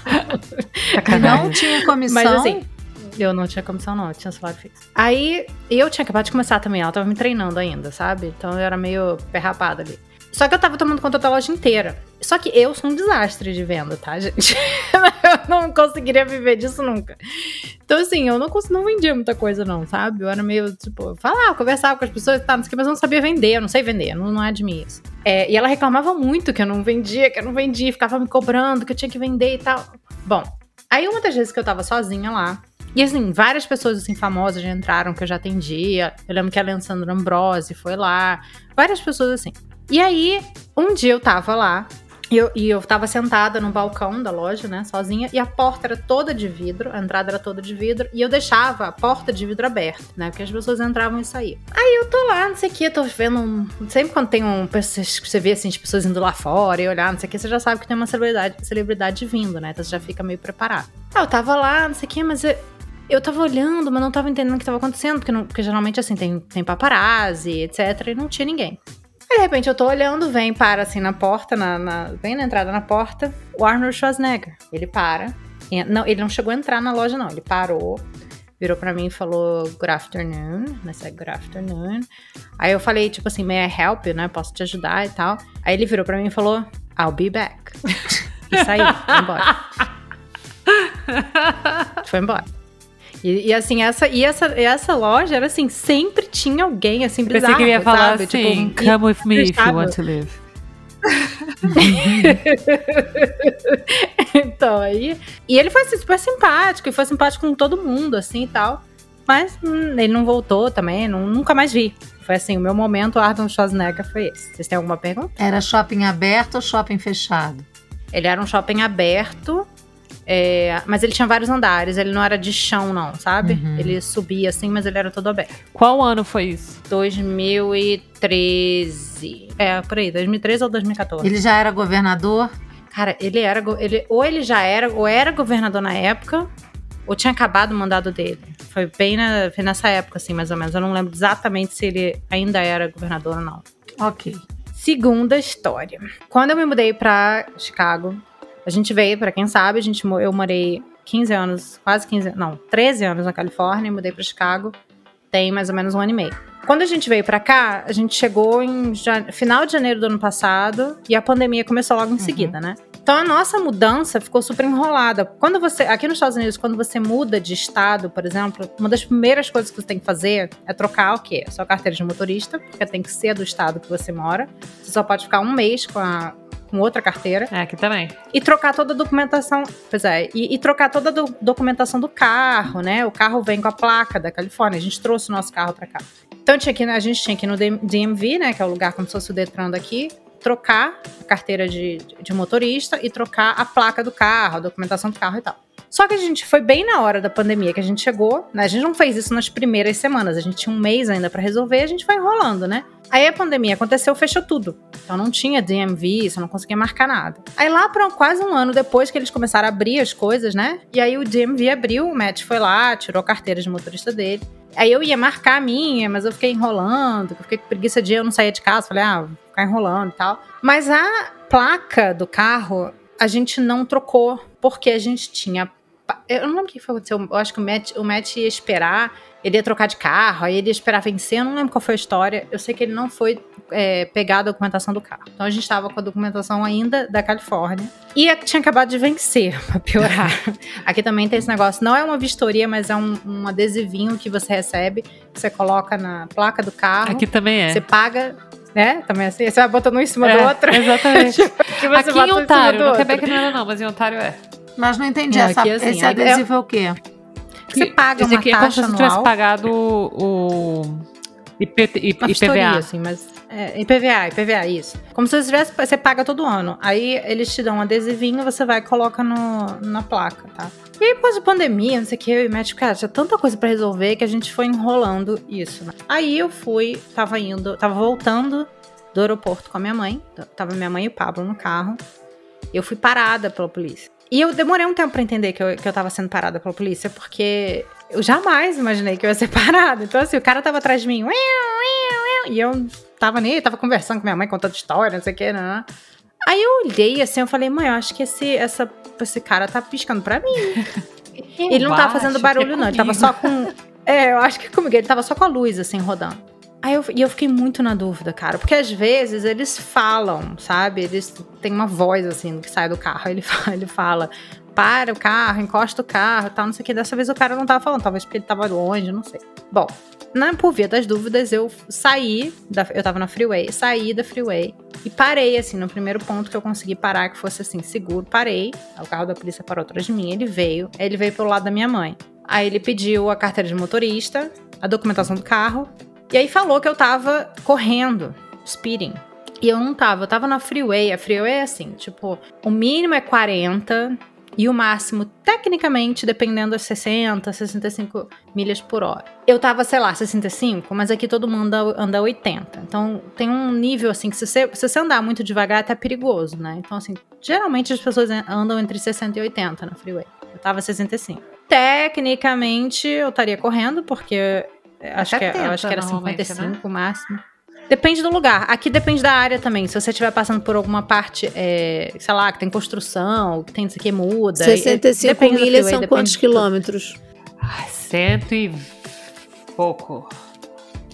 Não tinha comissão. Mas assim, eu não tinha comissão, não, eu tinha salário fixo. Aí eu tinha acabado de começar também, ela tava me treinando ainda, sabe? Então eu era meio perrapada ali. Só que eu tava tomando conta da loja inteira. Só que eu sou um desastre de venda, tá, gente? eu não conseguiria viver disso nunca. Então, assim, eu não, não vendia muita coisa, não, sabe? Eu era meio, tipo, falava, conversava com as pessoas tal, não sei o que, mas eu não sabia vender, eu não sei vender, não, não é de mim isso. É, e ela reclamava muito que eu não vendia, que eu não vendia, ficava me cobrando, que eu tinha que vender e tal. Bom, aí uma das vezes que eu tava sozinha lá, e assim, várias pessoas assim famosas já entraram que eu já atendia. Eu lembro que a Alessandra Ambrose foi lá. Várias pessoas assim. E aí, um dia eu tava lá. E eu, e eu tava sentada no balcão da loja, né, sozinha, e a porta era toda de vidro, a entrada era toda de vidro, e eu deixava a porta de vidro aberta, né, porque as pessoas entravam e saíam. Aí eu tô lá, não sei o que, tô vendo, um, sempre quando tem um, você vê assim, as pessoas indo lá fora e olhar, não sei o que, você já sabe que tem uma celebridade, celebridade vindo, né, então você já fica meio preparado. Aí eu tava lá, não sei o que, mas eu, eu tava olhando, mas não tava entendendo o que tava acontecendo, porque, não, porque geralmente, assim, tem, tem paparazzi, etc, e não tinha ninguém. Aí, de repente, eu tô olhando, vem, para, assim, na porta, na, na, bem na entrada na porta, o Arnold Schwarzenegger. Ele para. Não, ele não chegou a entrar na loja, não. Ele parou, virou pra mim e falou good afternoon, né? Good afternoon. Aí eu falei, tipo assim, may I help you, né? Posso te ajudar e tal. Aí ele virou pra mim e falou, I'll be back. e saiu, foi embora. foi embora. E, e, assim, essa, e essa, essa loja era assim, sempre tinha alguém assim, bizarro, Pensei que ele ia falar sabe? assim, tipo, come with me if you want to live. então, aí. E ele foi assim, super simpático, e foi simpático com todo mundo, assim e tal. Mas hum, ele não voltou também, não, nunca mais vi. Foi assim, o meu momento Arnold Schwarzenegger foi esse. Vocês têm alguma pergunta? Era shopping aberto ou shopping fechado? Ele era um shopping aberto, é, mas ele tinha vários andares, ele não era de chão, não, sabe? Uhum. Ele subia assim, mas ele era todo aberto. Qual ano foi isso? 2013. É, por aí, 2013 ou 2014. Ele já era governador? Cara, ele era. Ele, ou ele já era, ou era governador na época, ou tinha acabado o mandado dele. Foi bem na, foi nessa época, assim, mais ou menos. Eu não lembro exatamente se ele ainda era governador ou não. Ok. Segunda história. Quando eu me mudei pra Chicago, a gente veio, para quem sabe, a gente, eu morei 15 anos, quase 15, não, 13 anos na Califórnia, mudei para Chicago, tem mais ou menos um ano e meio. Quando a gente veio para cá, a gente chegou em final de janeiro do ano passado e a pandemia começou logo em Uhum. seguida, né? Então a nossa mudança ficou super enrolada. Quando você, aqui nos Estados Unidos, quando você muda de estado, por exemplo, uma das primeiras coisas que você tem que fazer é trocar o quê? Sua carteira de motorista, porque tem que ser do estado que você mora. Você só pode ficar um mês com a com outra carteira. É, aqui também. E trocar toda a documentação. Pois é, e, e trocar toda a do, documentação do carro, né? O carro vem com a placa da Califórnia. A gente trouxe o nosso carro para cá. Então tinha que, a gente tinha que ir no DMV, né? Que é o lugar como se fosse o Detran daqui. Trocar a carteira de, de motorista e trocar a placa do carro, a documentação do carro e tal. Só que a gente foi bem na hora da pandemia que a gente chegou, né? A gente não fez isso nas primeiras semanas, a gente tinha um mês ainda para resolver, a gente foi enrolando, né? Aí a pandemia aconteceu, fechou tudo. Então não tinha DMV, você não conseguia marcar nada. Aí lá para quase um ano depois que eles começaram a abrir as coisas, né? E aí o DMV abriu, o Matt foi lá, tirou a carteira de motorista dele. Aí eu ia marcar a minha, mas eu fiquei enrolando, eu fiquei com preguiça de eu não sair de casa, falei, ah, vou ficar enrolando e tal. Mas a placa do carro a gente não trocou, porque a gente tinha eu não lembro o que foi aconteceu. Eu acho que o Matt, o Matt ia esperar, ele ia trocar de carro, aí ele ia esperar vencer. Eu não lembro qual foi a história. Eu sei que ele não foi é, pegar a documentação do carro. Então a gente estava com a documentação ainda da Califórnia. E tinha acabado de vencer, pra piorar. Aqui também tem esse negócio. Não é uma vistoria, mas é um, um adesivinho que você recebe, que você coloca na placa do carro. Aqui também é. Você paga né? Também assim, você vai botando um em cima é, do outro. Exatamente. Aqui em Ontário, no Quebec não era não, mas em Ontário é. Mas não entendi. Não, essa, aqui, assim, esse adesivo é, é o quê? Você paga uma aqui taxa é como se você tivesse pagado o IP, IP, IPVA. Assim, mas é, IPVA, IPVA, isso. Como se você tivesse, você paga todo ano. Aí eles te dão um adesivinho, você vai e coloca no, na placa, tá? E aí, depois de pandemia, não sei o que, eu e o médico, cara, tinha tanta coisa para resolver que a gente foi enrolando isso, né? Aí eu fui, tava indo, tava voltando do aeroporto com a minha mãe, tava minha mãe e o Pablo no carro. Eu fui parada pela polícia. E eu demorei um tempo pra entender que eu, que eu tava sendo parada pela polícia, porque eu jamais imaginei que eu ia ser parada. Então, assim, o cara tava atrás de mim, e eu tava nem, tava conversando com minha mãe, contando história, não sei o que, né? Aí eu olhei assim, eu falei, mãe, eu acho que esse, essa, esse cara tá piscando pra mim. ele não tava fazendo barulho, é não, ele tava só com. É, eu acho que comigo, ele tava só com a luz, assim, rodando. Aí eu, e eu fiquei muito na dúvida, cara, porque às vezes eles falam, sabe? Eles têm uma voz assim que sai do carro, ele fala, ele fala para o carro, encosta o carro, tal, não sei o que. Dessa vez o cara não tava falando, talvez porque ele tava longe, não sei. Bom, na, por via das dúvidas, eu saí, da, eu tava na freeway, saí da freeway e parei, assim, no primeiro ponto que eu consegui parar, que fosse assim, seguro, parei. O carro da polícia parou atrás de mim, ele veio, ele veio pelo lado da minha mãe. Aí ele pediu a carteira de motorista, a documentação do carro e aí falou que eu tava correndo, speeding. E eu não tava, eu tava na freeway. A freeway é assim, tipo, o mínimo é 40 e o máximo, tecnicamente, dependendo das 60, 65 milhas por hora. Eu tava, sei lá, 65, mas aqui todo mundo anda, anda 80. Então tem um nível assim que se você, se você andar muito devagar, é perigoso, né? Então, assim, geralmente as pessoas andam entre 60 e 80 na freeway. Eu tava 65. Tecnicamente, eu estaria correndo, porque Acho, que, é, acho que era 55 né? o máximo. Depende do lugar. Aqui depende da área também. Se você estiver passando por alguma parte, é, sei lá, que tem construção, que tem isso aqui muda. 65 e, milhas são quantos quilômetros? Cento e pouco.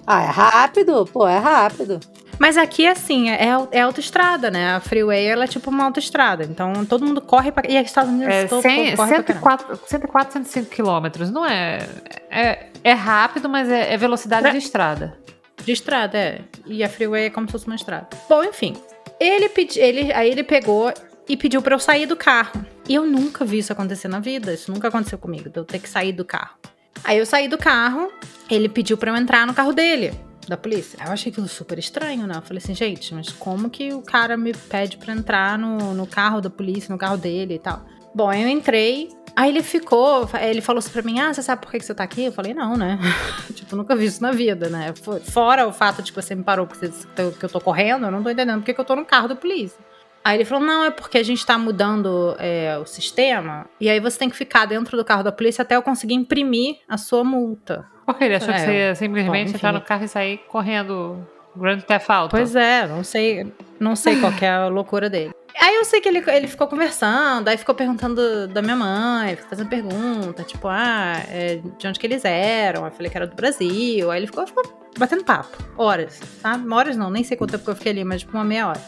Ah, é rápido? Pô, é rápido. Mas aqui, assim, é, é autoestrada, né? A freeway, ela é tipo uma autoestrada. Então, todo mundo corre pra... E os Estados Unidos é, todo 100, corre 104, 104, 105 quilômetros. Não é... É, é rápido, mas é, é velocidade de estrada. De estrada, é. E a freeway é como se fosse uma estrada. Bom, enfim. Ele pedi, ele, aí ele pegou e pediu para eu sair do carro. E eu nunca vi isso acontecer na vida. Isso nunca aconteceu comigo, de eu ter que sair do carro. Aí eu saí do carro, ele pediu para eu entrar no carro dele, da polícia. Eu achei aquilo super estranho, né? Eu falei assim, gente, mas como que o cara me pede para entrar no, no carro da polícia, no carro dele e tal? Bom, eu entrei, Aí ele ficou, ele falou assim pra mim: Ah, você sabe por que você tá aqui? Eu falei: Não, né? tipo, nunca vi isso na vida, né? Fora o fato de que você me parou porque que eu tô correndo, eu não tô entendendo porque que eu tô no carro da polícia. Aí ele falou: Não, é porque a gente tá mudando é, o sistema e aí você tem que ficar dentro do carro da polícia até eu conseguir imprimir a sua multa. Porque ele achou é, que você ia simplesmente bom, entrar no carro e sair correndo Grand Theft Auto. Pois é, não sei, não sei qual é a loucura dele. Aí eu sei que ele, ele ficou conversando, aí ficou perguntando da minha mãe, fazendo pergunta, tipo, ah, é, de onde que eles eram? Eu falei que era do Brasil. Aí ele ficou, ficou batendo papo, horas, tá? Horas não, nem sei quanto tempo que eu fiquei ali, mas tipo uma meia hora.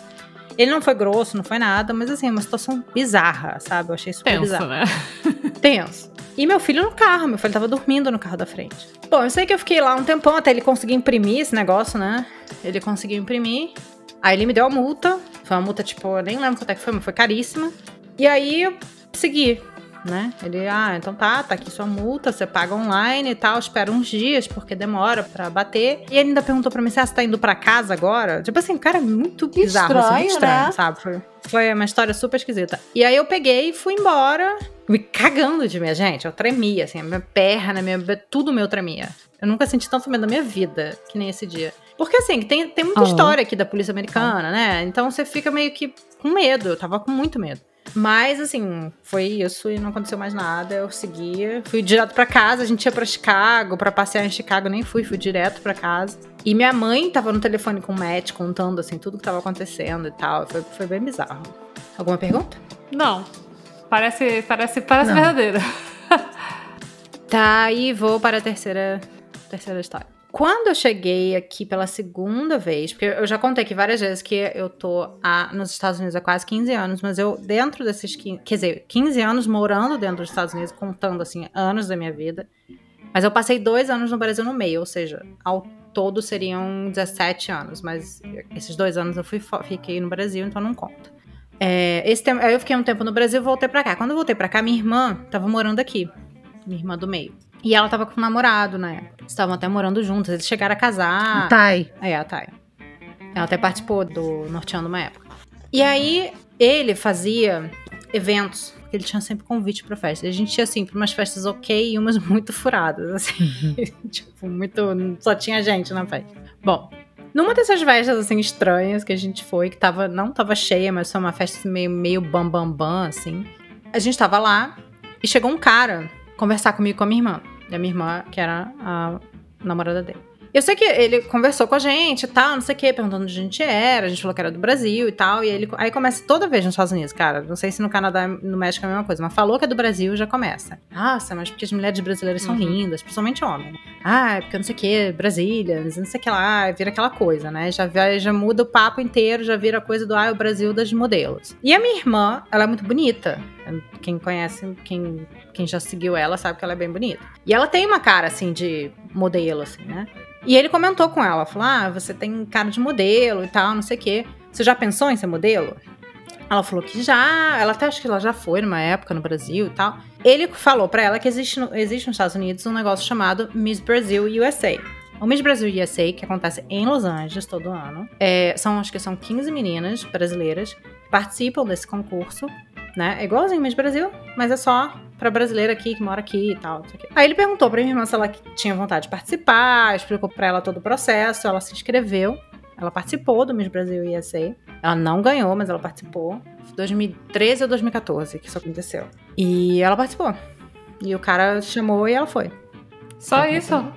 Ele não foi grosso, não foi nada, mas assim, uma situação bizarra, sabe? Eu achei super Tenso, bizarro. né? Tenso. E meu filho no carro, meu filho tava dormindo no carro da frente. Bom, eu sei que eu fiquei lá um tempão até ele conseguir imprimir esse negócio, né? Ele conseguiu imprimir. Aí ele me deu a multa. Foi uma multa, tipo, eu nem lembro quanto é que foi, mas foi caríssima. E aí eu segui, né? Ele, ah, então tá, tá aqui sua multa, você paga online e tal, espera uns dias, porque demora pra bater. E ele ainda perguntou pra mim se ah, você tá indo pra casa agora. Tipo assim, cara, muito bizarro, assim, muito estranho, estranho, né? sabe? Foi, foi uma história super esquisita. E aí eu peguei e fui embora, me cagando de medo, gente. Eu tremia, assim, a minha perna, minha, tudo meu tremia. Eu nunca senti tanto medo na minha vida que nem esse dia. Porque assim, tem, tem muita Ah. história aqui da polícia americana, né? Então você fica meio que com medo. Eu tava com muito medo. Mas, assim, foi isso e não aconteceu mais nada. Eu segui, fui direto pra casa. A gente ia pra Chicago, pra passear em Chicago, nem fui, fui direto pra casa. E minha mãe tava no telefone com o Matt, contando, assim, tudo que tava acontecendo e tal. Foi, foi bem bizarro. Alguma pergunta? Não. Parece, parece, parece Não. verdadeiro. Tá, e vou para a terceira, terceira história. Quando eu cheguei aqui pela segunda vez, porque eu já contei aqui várias vezes que eu tô nos Estados Unidos há quase 15 anos, mas eu, dentro desses 15, quer dizer, 15 anos morando dentro dos Estados Unidos, contando, assim, anos da minha vida. Mas eu passei dois anos no Brasil no meio, ou seja, ao todo seriam 17 anos, mas esses dois anos eu fui, fiquei no Brasil, então não conta. É, esse tempo, aí eu fiquei um tempo no Brasil e voltei pra cá. Quando eu voltei pra cá, minha irmã tava morando aqui, minha irmã do meio. E ela tava com um namorado na época. Eles estavam até morando juntos, eles chegaram a casar. Thay. É, a Thay. Ela até participou do Norteando uma época. E aí, ele fazia eventos, porque ele tinha sempre convite pra festa. A gente ia, assim, pra umas festas ok e umas muito furadas, assim. tipo, muito... Só tinha gente na festa. Bom, numa dessas festas, assim, estranhas que a gente foi, que tava... Não tava cheia, mas foi uma festa meio, meio bam, bam, bam, assim. A gente tava lá e chegou um cara conversar comigo e com a minha irmã. E a minha irmã, que era a namorada dele. Eu sei que ele conversou com a gente e tal, não sei o quê, perguntando onde a gente era, a gente falou que era do Brasil e tal, e ele, aí começa toda vez nos Estados Unidos, cara, não sei se no Canadá, no México é a mesma coisa, mas falou que é do Brasil, já começa. Nossa, mas porque as mulheres brasileiras são Uhum. lindas, principalmente homem. né? Ah, é porque não sei o que, Brasília, não sei o que lá, vira aquela coisa, né? Já, já muda o papo inteiro, já vira a coisa do, ah, é o Brasil das modelos. E a minha irmã, ela é muito bonita. Quem conhece, quem, quem já seguiu ela sabe que ela é bem bonita. E ela tem uma cara, assim, de modelo, assim, né? E ele comentou com ela, falou, ah, você tem cara de modelo e tal, não sei o quê. Você já pensou em ser modelo? Ela falou que já, ela até acho que ela já foi numa época no Brasil e tal. Ele falou pra ela que existe, existe nos Estados Unidos um negócio chamado Miss Brasil USA. O Miss Brasil USA, que acontece em Los Angeles todo ano, é, são, acho que são 15 meninas brasileiras que participam desse concurso, né? É igualzinho Miss Brasil, mas é só pra brasileira aqui, que mora aqui e tal. Aí ele perguntou pra minha irmã se ela tinha vontade de participar, explicou pra ela todo o processo, ela se inscreveu. Ela participou do Miss Brasil USA. Ela não ganhou, mas ela participou. 2013 ou 2014 que isso aconteceu. E ela participou. E o cara chamou e ela foi. Só Alguma isso.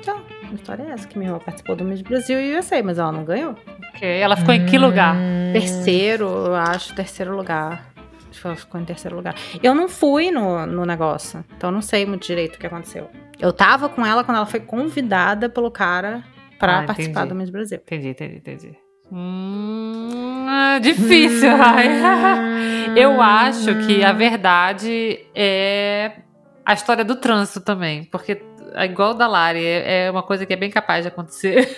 Então, a história é essa, que minha irmã participou do Miss Brasil e USA, mas ela não ganhou. Ok. Ela ficou em que lugar? Hum. Terceiro, eu acho, terceiro lugar. Ficou em terceiro lugar. Eu não fui no, no negócio, então eu não sei muito direito o que aconteceu. Eu tava com ela quando ela foi convidada pelo cara pra Ah, participar entendi. do Miss Brasil. Entendi, entendi, entendi. Hum, ah, difícil, ai. Eu acho que a verdade é a história do trânsito também, porque é igual da Lari, é é uma coisa que é bem capaz de acontecer.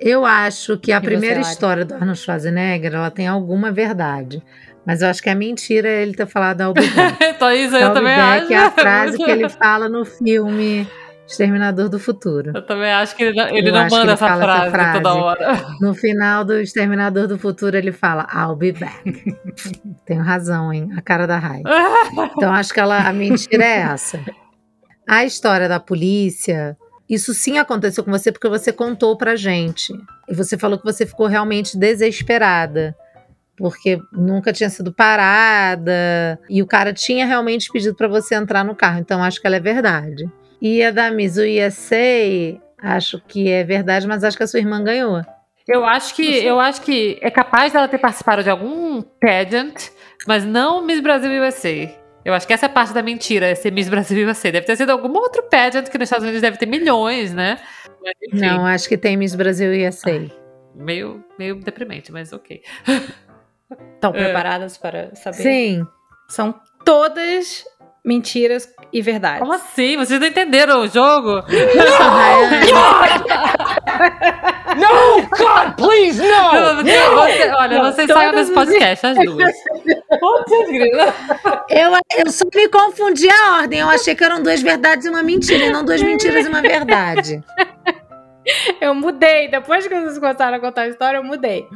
Eu acho que a você, primeira Lari? história do Arnold Schwarzenegger, ela tem alguma verdade. Mas eu acho que a mentira é ele ter falado I'll be back. isso eu I'll também back acho. é a frase que ele fala no filme Exterminador do Futuro. Eu também acho que ele não, ele não manda ele essa fala essa frase, toda frase. hora. No final do Exterminador do Futuro, ele fala I'll be back. Tenho razão, hein? A cara da Rai. Então acho que ela, a mentira é essa. A história da polícia, isso sim aconteceu com você porque você contou pra gente. E você falou que você ficou realmente desesperada. Porque nunca tinha sido parada. E o cara tinha realmente pedido pra você entrar no carro. Então acho que ela é verdade. E a da Miss USA, acho que é verdade, mas acho que a sua irmã ganhou. Eu acho que eu acho que é capaz dela ter participado de algum pageant, mas não Miss Brasil USA. Eu acho que essa é a parte da mentira, é ser Miss Brasil USA. Deve ter sido algum outro pageant que nos Estados Unidos deve ter milhões, né? Mas. Não, acho que tem Miss Brasil USA. meio, meio deprimente, mas ok. Estão É. preparadas para saber? Sim. São todas mentiras e verdades. Como assim? Vocês não entenderam o jogo? No, God, please, no! Você- olha, vocês Todas saiam desse podcast, as duas. Eu, eu só me confundi a ordem. Eu achei que eram duas verdades e uma mentira, e não duas mentiras e uma verdade. Eu mudei. Depois que vocês começaram a contar a história, eu mudei.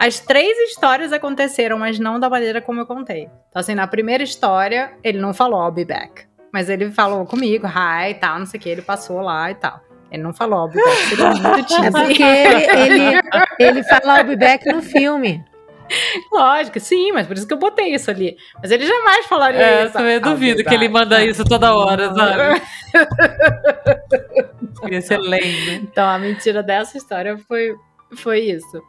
As três histórias aconteceram, mas não da maneira como eu contei. Então, assim, na primeira história, ele não falou I'll be back. Mas ele falou comigo, hi e tal, não sei o que. Ele passou lá e tal. Ele não falou I'll be back. Seria muito É porque ele, ele, ele fala I'll be back no filme. Lógico, sim, mas por isso que eu botei isso ali. Mas ele jamais falaria É, isso. eu duvido que ele manda isso toda hora, sabe? Lame. Então, a mentira dessa história foi, foi isso.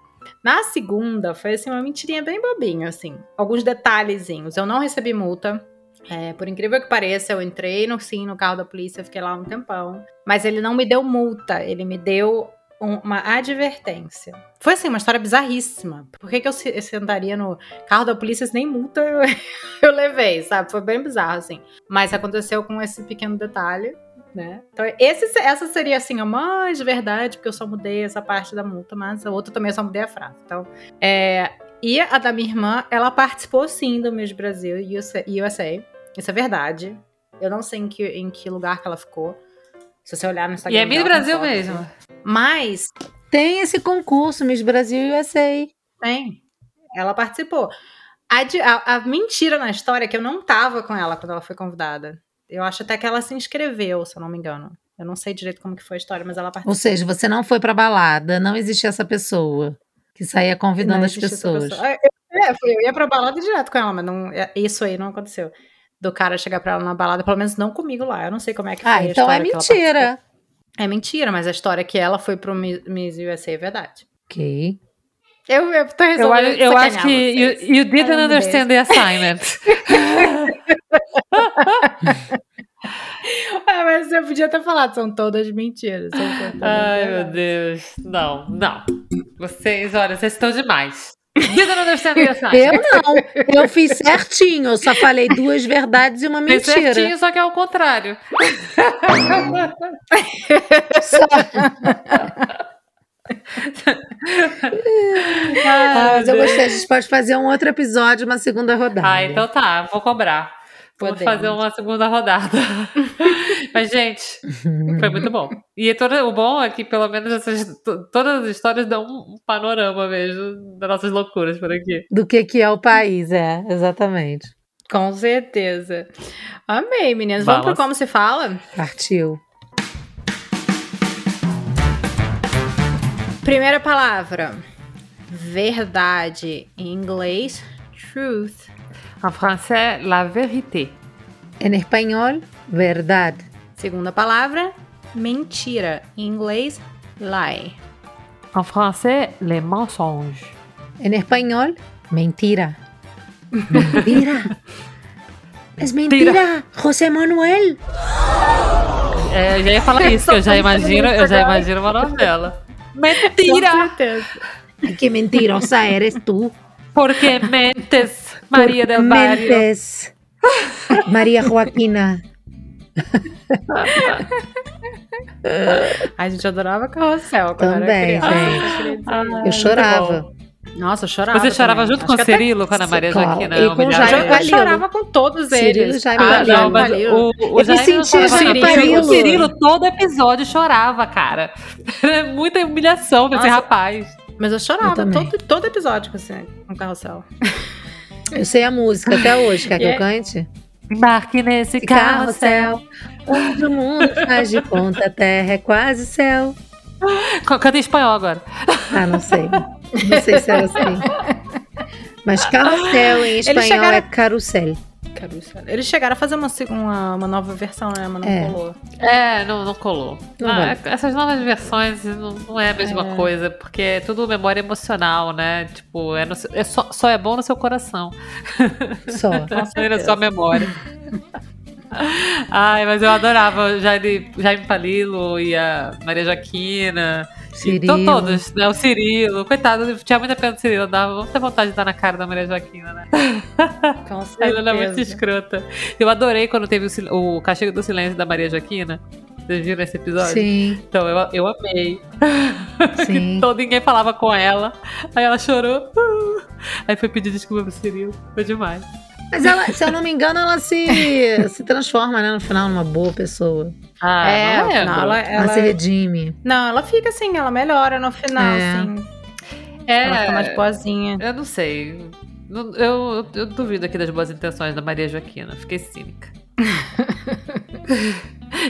Na segunda, foi assim, uma mentirinha bem bobinha, assim. Alguns detalhezinhos. Eu não recebi multa. É, por incrível que pareça, eu entrei no sim no carro da polícia, fiquei lá um tempão. Mas ele não me deu multa, ele me deu um- uma advertência. Foi assim, uma história bizarríssima. Por que, que eu se- sentaria no carro da polícia se nem multa eu, eu levei, sabe? Foi bem bizarro, assim. Mas aconteceu com esse pequeno detalhe né? Então, esse, essa seria assim, a mais verdade, porque eu só mudei essa parte da multa, mas a outra também eu só mudei a frase. Então, é, e a da minha irmã, ela participou sim do Miss Brasil USA. USA. Isso é verdade. Eu não sei em que, em que lugar que ela ficou. Se você olhar no Instagram. E é Miss Brasil foto, mesmo. assim. Mas Tem esse concurso, Miss Brasil e USA. tem. Ela participou. A, a- a mentira na história é que eu não tava com ela quando ela foi convidada. Eu acho até que ela se inscreveu, se eu não me engano. Eu não sei direito como que foi a história, mas ela participou. Ou seja, você não foi pra balada, não existia essa pessoa que saía convidando Não as pessoas. pessoa. Ah, Eu, é, eu ia pra balada direto com ela, mas não, é, isso aí não aconteceu. Do cara chegar pra ela na balada, pelo menos não comigo lá. Eu não sei como é que foi Ah, a então é mentira. É mentira, mas a história que ela foi pro Miss USA é verdade. Ok. Eu, eu tô Eu, resolvendo acho- eu acho que you, vocês. you didn't Ai, meu understand the assignment. Ah, mas eu podia ter falado, são todas mentiras. são todas Ai, meu verdades. Deus. Não, não. Vocês, olha, vocês estão demais. Didn't understand the Eu não. Eu fiz certinho. Eu só falei duas verdades e uma mentira. certinho, só que é o contrário. Só. Ah, mas eu gostei. A gente pode fazer um outro episódio, uma segunda rodada. Ah, então tá, vou cobrar. Vou Podemos. fazer uma segunda rodada. Mas, gente, foi muito bom. E todo, o bom é que, pelo menos, essas, to- todas as histórias dão um, panorama mesmo das nossas loucuras por aqui. Do que, que é o país, é, exatamente. Com certeza. Amei, meninas. Vamos, Vamos. pro Como Se Fala? Partiu. Primeira palavra. Verdade. Em inglês, truth. En français, la vérité. Em espanhol, verdade. Segunda palavra, mentira. Em inglês, lie. En français, les mensonges. Em espanhol, mentira. Mentira. Es mentira, José Manuel. É, eu já ia falar isso, que eu já imagino, eu já imagino uma novela. Mentira! Qué mentirosa eres tú. Porque mentes, Maria del Barrio. Mentes. María Joaquina. A gente adorava carrossel quando Também, era criança. gente. Ah. Eu chorava. Nossa, eu chorava. Você chorava também. junto Acho com o que até- Cirilo quando a Maria Claro, Joaquina e com o Jaime Eu, eu chorava com todos Cirilo eles. Jaime Ah, não, mas Palilo. o, o Eu me Jaime não sentia Jaime. Palilo. O Cirilo todo episódio chorava, cara. Era muita humilhação pra esse rapaz. Mas eu Eu chorava também. todo, todo episódio com, esse, com carrossel. Eu sei a música até hoje. Quer que eu é- cante? Embarque nesse Esse carrossel. onde o mundo faz de conta, a terra é quase céu. Canta em espanhol agora. Ah, não sei. Não sei se era assim. Mas carrossel em espanhol chegaram- é carusel. Carrossel. Eles chegaram a fazer uma, uma, uma nova versão, né? Mas não É. colou. É, não, não colou. Não Ah, essas novas versões não, não é a mesma É. coisa, porque é tudo memória emocional, né? Tipo, é no é só, só é bom no seu coração. Só. Não é na sua memória. Ai, mas eu adorava o Jaime, Jaime Palilo e a Maria Joaquina. Cirilo. Então todos, né? O Cirilo, coitado, tinha muita pena do Cirilo, dava muita vontade de dar na cara da Maria Joaquina, né? Com certeza. Ela era muito escrota. Eu adorei quando teve o, o Castigo do Silêncio da Maria Joaquina. Vocês viram esse episódio? Sim, Então, eu, eu amei. sim. Então ninguém falava com ela. Aí ela chorou. Aí foi pedir desculpa pro Cirilo. Foi demais. Mas ela, se eu não me engano, ela se, se transforma, né, no final, numa boa pessoa. Ah, É, não lembro. final ela, Ela, ela- se redime. Não, ela fica assim, ela melhora no final, É. assim. É, Ela fica mais boazinha. eu não sei. Não- Eu, eu duvido aqui das boas intenções da Maria Joaquina. Fiquei cínica.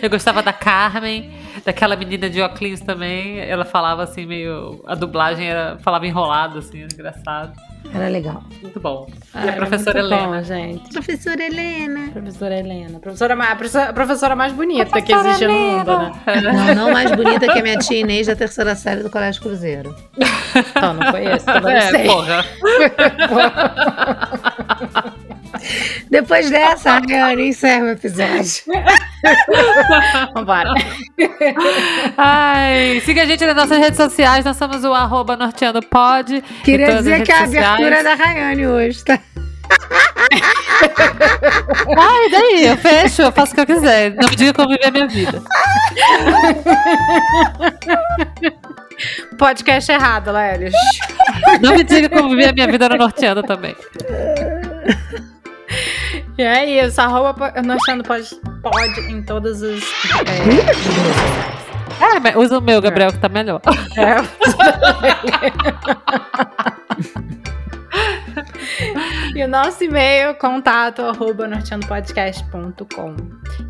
eu gostava da Carmen, daquela menina de óculos também. Ela falava assim, meio. A dublagem era, falava enrolado, assim, era engraçado. Era legal. Muito bom. E Ah, a era professora muito Helena. Bom, gente. Professora Helena. Professora Helena. Professora, a professora- a professora mais bonita que existe no mundo, né? Não, não mais bonita que a minha tia Inês da terceira série do Colégio Cruzeiro. Então, não foi esse, também não É, sei. porra. Depois dessa, Ariane, encerra o episódio. Vambora. Ai, siga a gente nas nossas redes sociais. Nós somos o arroba norteando pod. Queria dizer que é a abertura sociais. da Rayane hoje, tá? Ai, daí, eu fecho, eu faço o que eu quiser. Não me diga como viver a minha vida. Podcast errado, Lélios. Não me diga como viver a minha vida no norteando também. E é isso, arroba Norteando pode, pode em todas as. É, mas usa o meu, Gabriel, que tá melhor. É, e o nosso e-mail, contato, arroba norteandopodcast.com.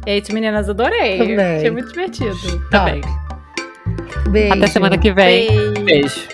É isso, meninas, adorei. Também. Achei muito divertido. Também. Beijo. Até semana que vem. Beijo. Beijo.